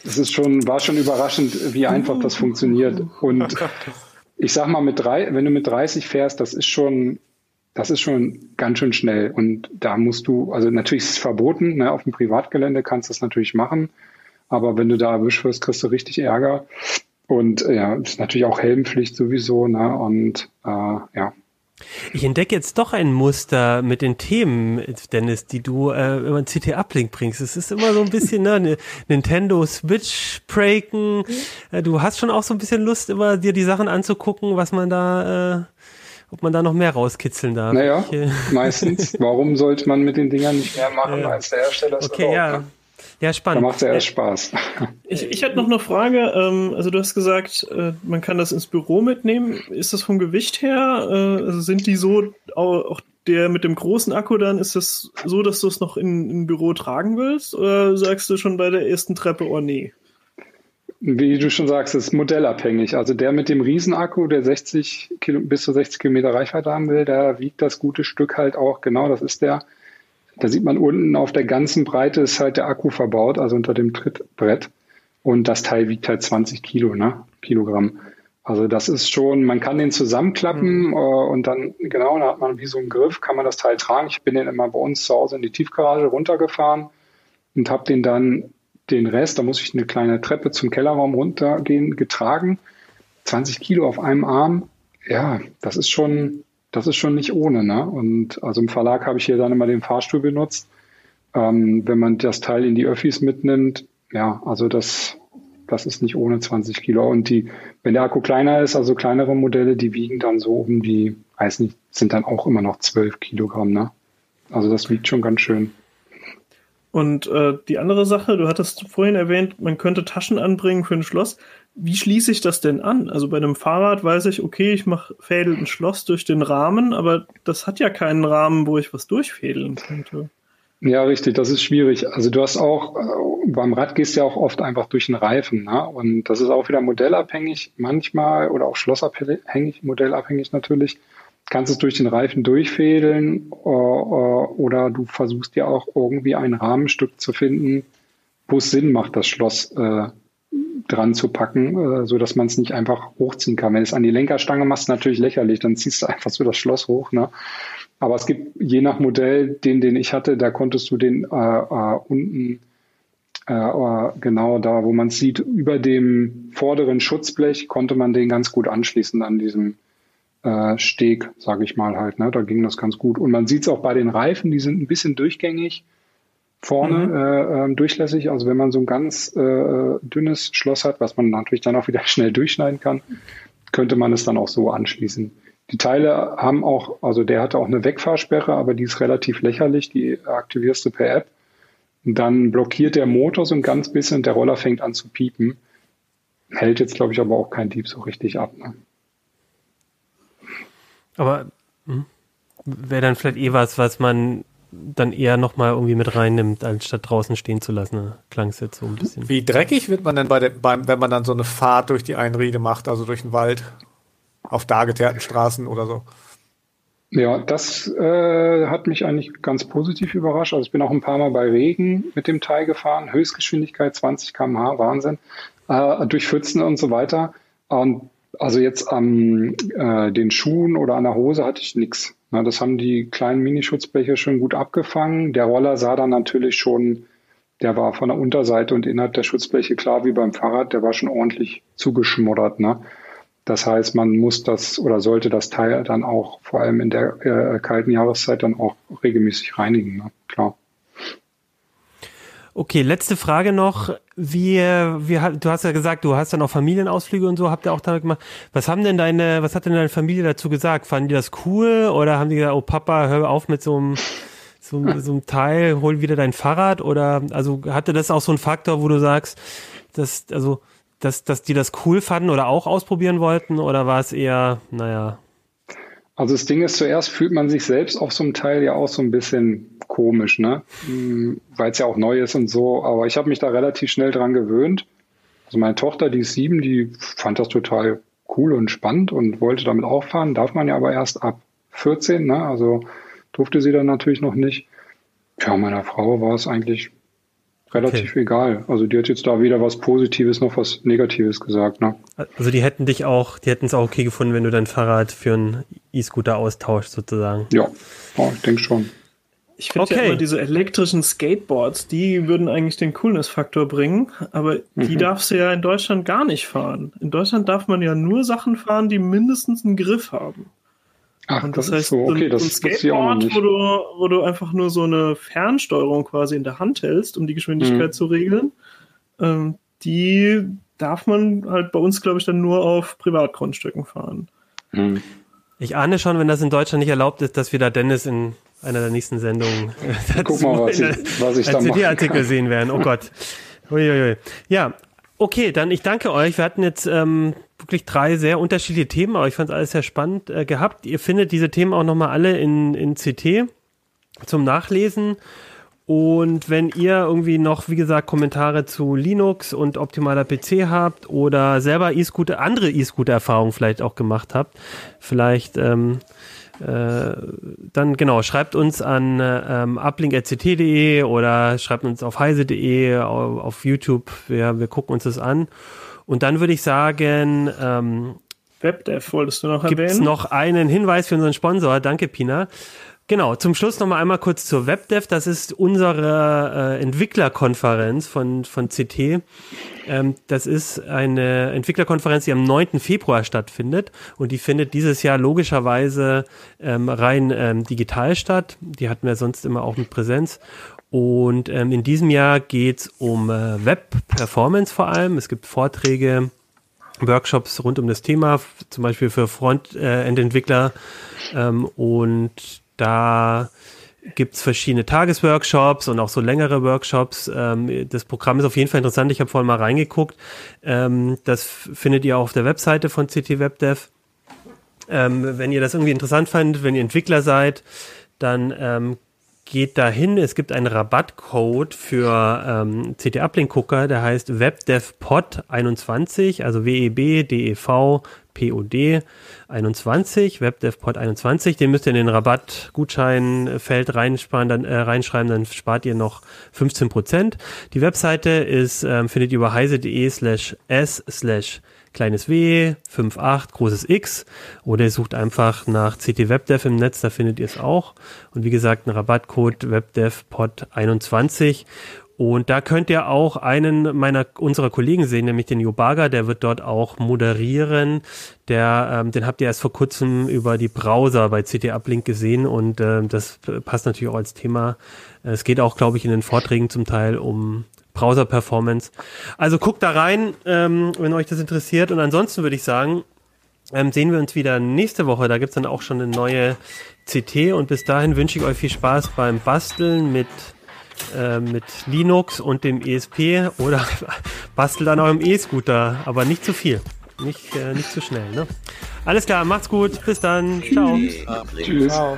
es ist schon, war schon überraschend, wie einfach das funktioniert. Und ich sag mal, mit drei, wenn du mit 30 fährst, das ist schon das ist schon ganz schön schnell. Und da musst du, also natürlich ist es verboten, ne, auf dem Privatgelände kannst du das natürlich machen. Aber wenn du da erwischt wirst, kriegst du richtig Ärger. Und ja, ist natürlich auch Helmpflicht sowieso, ne? Und äh, ja. Ich entdecke jetzt doch ein Muster mit den Themen, Dennis, die du äh, über CT Uplink bringst. Es ist immer so ein bisschen ne, Nintendo Switch breaken. Äh, du hast schon auch so ein bisschen Lust, immer dir die Sachen anzugucken, was man da äh, ob man da noch mehr rauskitzeln darf. Naja, ich, äh, meistens. Warum sollte man mit den Dingern nicht mehr machen, ja. als der Hersteller es Okay, ja. Ne? Ja, spannend. Da macht es ja erst Spaß. Ich, ich hätte noch eine Frage. Ähm, also du hast gesagt, äh, man kann das ins Büro mitnehmen. Ist das vom Gewicht her? Äh, also sind die so, auch der mit dem großen Akku dann, ist das so, dass du es noch in, in Büro tragen willst? Oder sagst du schon bei der ersten Treppe, oh nee? Wie du schon sagst, ist modellabhängig. Also der mit dem Riesenakku, der 60 Kilo, bis zu 60 Kilometer Reichweite haben will, der wiegt das gute Stück halt auch. Genau, das ist der. Da sieht man unten auf der ganzen Breite ist halt der Akku verbaut, also unter dem Trittbrett. Und das Teil wiegt halt 20 Kilo, ne? Kilogramm. Also das ist schon, man kann den zusammenklappen mhm. äh, und dann, genau, da hat man wie so einen Griff, kann man das Teil tragen. Ich bin den immer bei uns zu Hause in die Tiefgarage runtergefahren und habe den dann den Rest, da muss ich eine kleine Treppe zum Kellerraum runtergehen, getragen. 20 Kilo auf einem Arm, ja, das ist schon, das ist schon nicht ohne. Ne? Und also im Verlag habe ich hier dann immer den Fahrstuhl benutzt. Ähm, wenn man das Teil in die Öffis mitnimmt, ja, also das, das ist nicht ohne 20 Kilo. Und die, wenn der Akku kleiner ist, also kleinere Modelle, die wiegen dann so um die, weiß nicht, sind dann auch immer noch 12 Kilogramm. Ne? Also das wiegt schon ganz schön. Und äh, die andere Sache, du hattest vorhin erwähnt, man könnte Taschen anbringen für ein Schloss. Wie schließe ich das denn an? Also bei einem Fahrrad weiß ich, okay, ich mache fädel ein Schloss durch den Rahmen, aber das hat ja keinen Rahmen, wo ich was durchfädeln könnte. Ja, richtig, das ist schwierig. Also du hast auch, äh, beim Rad gehst du ja auch oft einfach durch den Reifen. Ne? Und das ist auch wieder modellabhängig manchmal oder auch schlossabhängig, modellabhängig natürlich kannst es durch den Reifen durchfädeln äh, äh, oder du versuchst ja auch irgendwie ein Rahmenstück zu finden, wo es Sinn macht, das Schloss äh, dran zu packen, äh, so dass man es nicht einfach hochziehen kann. Wenn du es an die Lenkerstange machst, natürlich lächerlich, dann ziehst du einfach so das Schloss hoch. Ne? Aber es gibt je nach Modell, den, den ich hatte, da konntest du den äh, äh, unten äh, genau da, wo man sieht, über dem vorderen Schutzblech konnte man den ganz gut anschließen an diesem äh, Steg, sage ich mal halt. Ne? Da ging das ganz gut. Und man sieht es auch bei den Reifen, die sind ein bisschen durchgängig vorne mhm. äh, ähm, durchlässig. Also wenn man so ein ganz äh, dünnes Schloss hat, was man natürlich dann auch wieder schnell durchschneiden kann, könnte man es dann auch so anschließen. Die Teile haben auch, also der hatte auch eine Wegfahrsperre, aber die ist relativ lächerlich, die aktivierst du per App. Und dann blockiert der Motor so ein ganz bisschen, der Roller fängt an zu piepen. Hält jetzt, glaube ich, aber auch kein Dieb so richtig ab. Ne? Aber hm, wäre dann vielleicht eh was, was man dann eher nochmal irgendwie mit reinnimmt, anstatt draußen stehen zu lassen. Klang es jetzt so ein bisschen. Wie dreckig wird man denn bei dem, beim, wenn man dann so eine Fahrt durch die Einriede macht, also durch den Wald, auf dargeteerten Straßen oder so? Ja, das äh, hat mich eigentlich ganz positiv überrascht. Also ich bin auch ein paar Mal bei Regen mit dem Teil gefahren, Höchstgeschwindigkeit 20 km/h, Wahnsinn, äh, durch Pfützen und so weiter. Und also jetzt an äh, den Schuhen oder an der Hose hatte ich nichts. Das haben die kleinen Minischutzbleche schon gut abgefangen. Der Roller sah dann natürlich schon, der war von der Unterseite und innerhalb der Schutzbleche klar wie beim Fahrrad, der war schon ordentlich zugeschmoddert. Ne? Das heißt, man muss das oder sollte das Teil dann auch vor allem in der äh, kalten Jahreszeit dann auch regelmäßig reinigen. Ne? Klar. Okay, letzte Frage noch. Wie, wie, du hast ja gesagt, du hast dann auch Familienausflüge und so, habt ihr auch damit gemacht. Was haben denn deine, was hat denn deine Familie dazu gesagt? Fanden die das cool oder haben die gesagt, oh Papa, hör auf mit so einem, so, so einem Teil, hol wieder dein Fahrrad? Oder, also hatte das auch so einen Faktor, wo du sagst, dass, also, dass, dass die das cool fanden oder auch ausprobieren wollten? Oder war es eher, naja, also das Ding ist, zuerst fühlt man sich selbst auf so einem Teil ja auch so ein bisschen komisch, ne? Hm, Weil es ja auch neu ist und so. Aber ich habe mich da relativ schnell dran gewöhnt. Also meine Tochter, die ist sieben, die fand das total cool und spannend und wollte damit auch fahren. Darf man ja aber erst ab 14, ne? Also durfte sie dann natürlich noch nicht. Ja, meiner Frau war es eigentlich relativ okay. egal. Also die hat jetzt da weder was Positives noch was Negatives gesagt. Ne? Also die hätten dich auch, die hätten es auch okay gefunden, wenn du dein Fahrrad für einen E-Scooter austauschst sozusagen. Ja, oh, ich denke schon. Ich finde okay. ja immer diese elektrischen Skateboards, die würden eigentlich den Coolness-Faktor bringen, aber die mhm. darfst du ja in Deutschland gar nicht fahren. In Deutschland darf man ja nur Sachen fahren, die mindestens einen Griff haben. Ach, und das, das heißt, so, okay, so, das, ein Skateboard, wo du, wo du einfach nur so eine Fernsteuerung quasi in der Hand hältst, um die Geschwindigkeit mhm. zu regeln, ähm, die darf man halt bei uns, glaube ich, dann nur auf Privatgrundstücken fahren. Mhm. Ich ahne schon, wenn das in Deutschland nicht erlaubt ist, dass wir da Dennis in einer der nächsten Sendungen äh, Guck mal, was ich, was ich da CD-Artikel sehen werden. Oh Gott. Uiuiui. Ja, okay, dann ich danke euch. Wir hatten jetzt ähm, wirklich drei sehr unterschiedliche Themen, aber ich fand es alles sehr spannend äh, gehabt. Ihr findet diese Themen auch nochmal alle in, in CT zum Nachlesen. Und wenn ihr irgendwie noch, wie gesagt, Kommentare zu Linux und optimaler PC habt oder selber E-Scooter, andere E-Scooter-Erfahrungen vielleicht auch gemacht habt, vielleicht ähm, äh, dann genau, schreibt uns an ähm, uplink.ct.de oder schreibt uns auf heise.de, auf, auf YouTube. Wir, wir gucken uns das an. Und dann würde ich sagen, ähm, WebDev wolltest du noch erwähnen? Gibt es noch einen Hinweis für unseren Sponsor? Danke, Pina. Genau, zum Schluss noch mal einmal kurz zur WebDev. Das ist unsere äh, Entwicklerkonferenz von, von CT. Ähm, das ist eine Entwicklerkonferenz, die am 9. Februar stattfindet und die findet dieses Jahr logischerweise ähm, rein ähm, digital statt. Die hatten wir sonst immer auch mit Präsenz. Und ähm, in diesem Jahr geht es um äh, Web-Performance vor allem. Es gibt Vorträge, Workshops rund um das Thema, zum Beispiel für Frontend-Entwickler. Ähm, und da gibt's verschiedene Tagesworkshops und auch so längere Workshops. Ähm, das Programm ist auf jeden Fall interessant. Ich habe vorhin mal reingeguckt. Ähm, das findet ihr auch auf der Webseite von CT WebDev. Ähm, wenn ihr das irgendwie interessant fandet, wenn ihr Entwickler seid, dann ähm, geht dahin. Es gibt einen Rabattcode für ähm, CT Uplink Gucker, der heißt WebDevPod21, also W-E-B, D-E-V, P-O-D 21, WebDevPod 21. Den müsst ihr in den Rabattgutscheinfeld reinsparen, dann, äh, reinschreiben, dann spart ihr noch 15 Prozent. Die Webseite ist, ähm, findet ihr über heise.de slash s slash kleines w, 5.8, großes X oder ihr sucht einfach nach CT WebDev im Netz, da findet ihr es auch. Und wie gesagt, ein Rabattcode WebDevPod21 und da könnt ihr auch einen meiner unserer Kollegen sehen, nämlich den Yobaga, der wird dort auch moderieren. Der, ähm, den habt ihr erst vor kurzem über die Browser bei CT Uplink gesehen und ähm, das passt natürlich auch als Thema. Es geht auch, glaube ich, in den Vorträgen zum Teil um Browser-Performance. Also guckt da rein, ähm, wenn euch das interessiert. Und ansonsten würde ich sagen, ähm, sehen wir uns wieder nächste Woche. Da gibt's dann auch schon eine neue CT und bis dahin wünsche ich euch viel Spaß beim Basteln mit äh, mit Linux und dem ESP oder bastelt an eurem E-Scooter, aber nicht zu viel. Nicht, äh, nicht zu schnell, ne? Alles klar, macht's gut. Bis dann. Ciao. Tschüss. Ciao.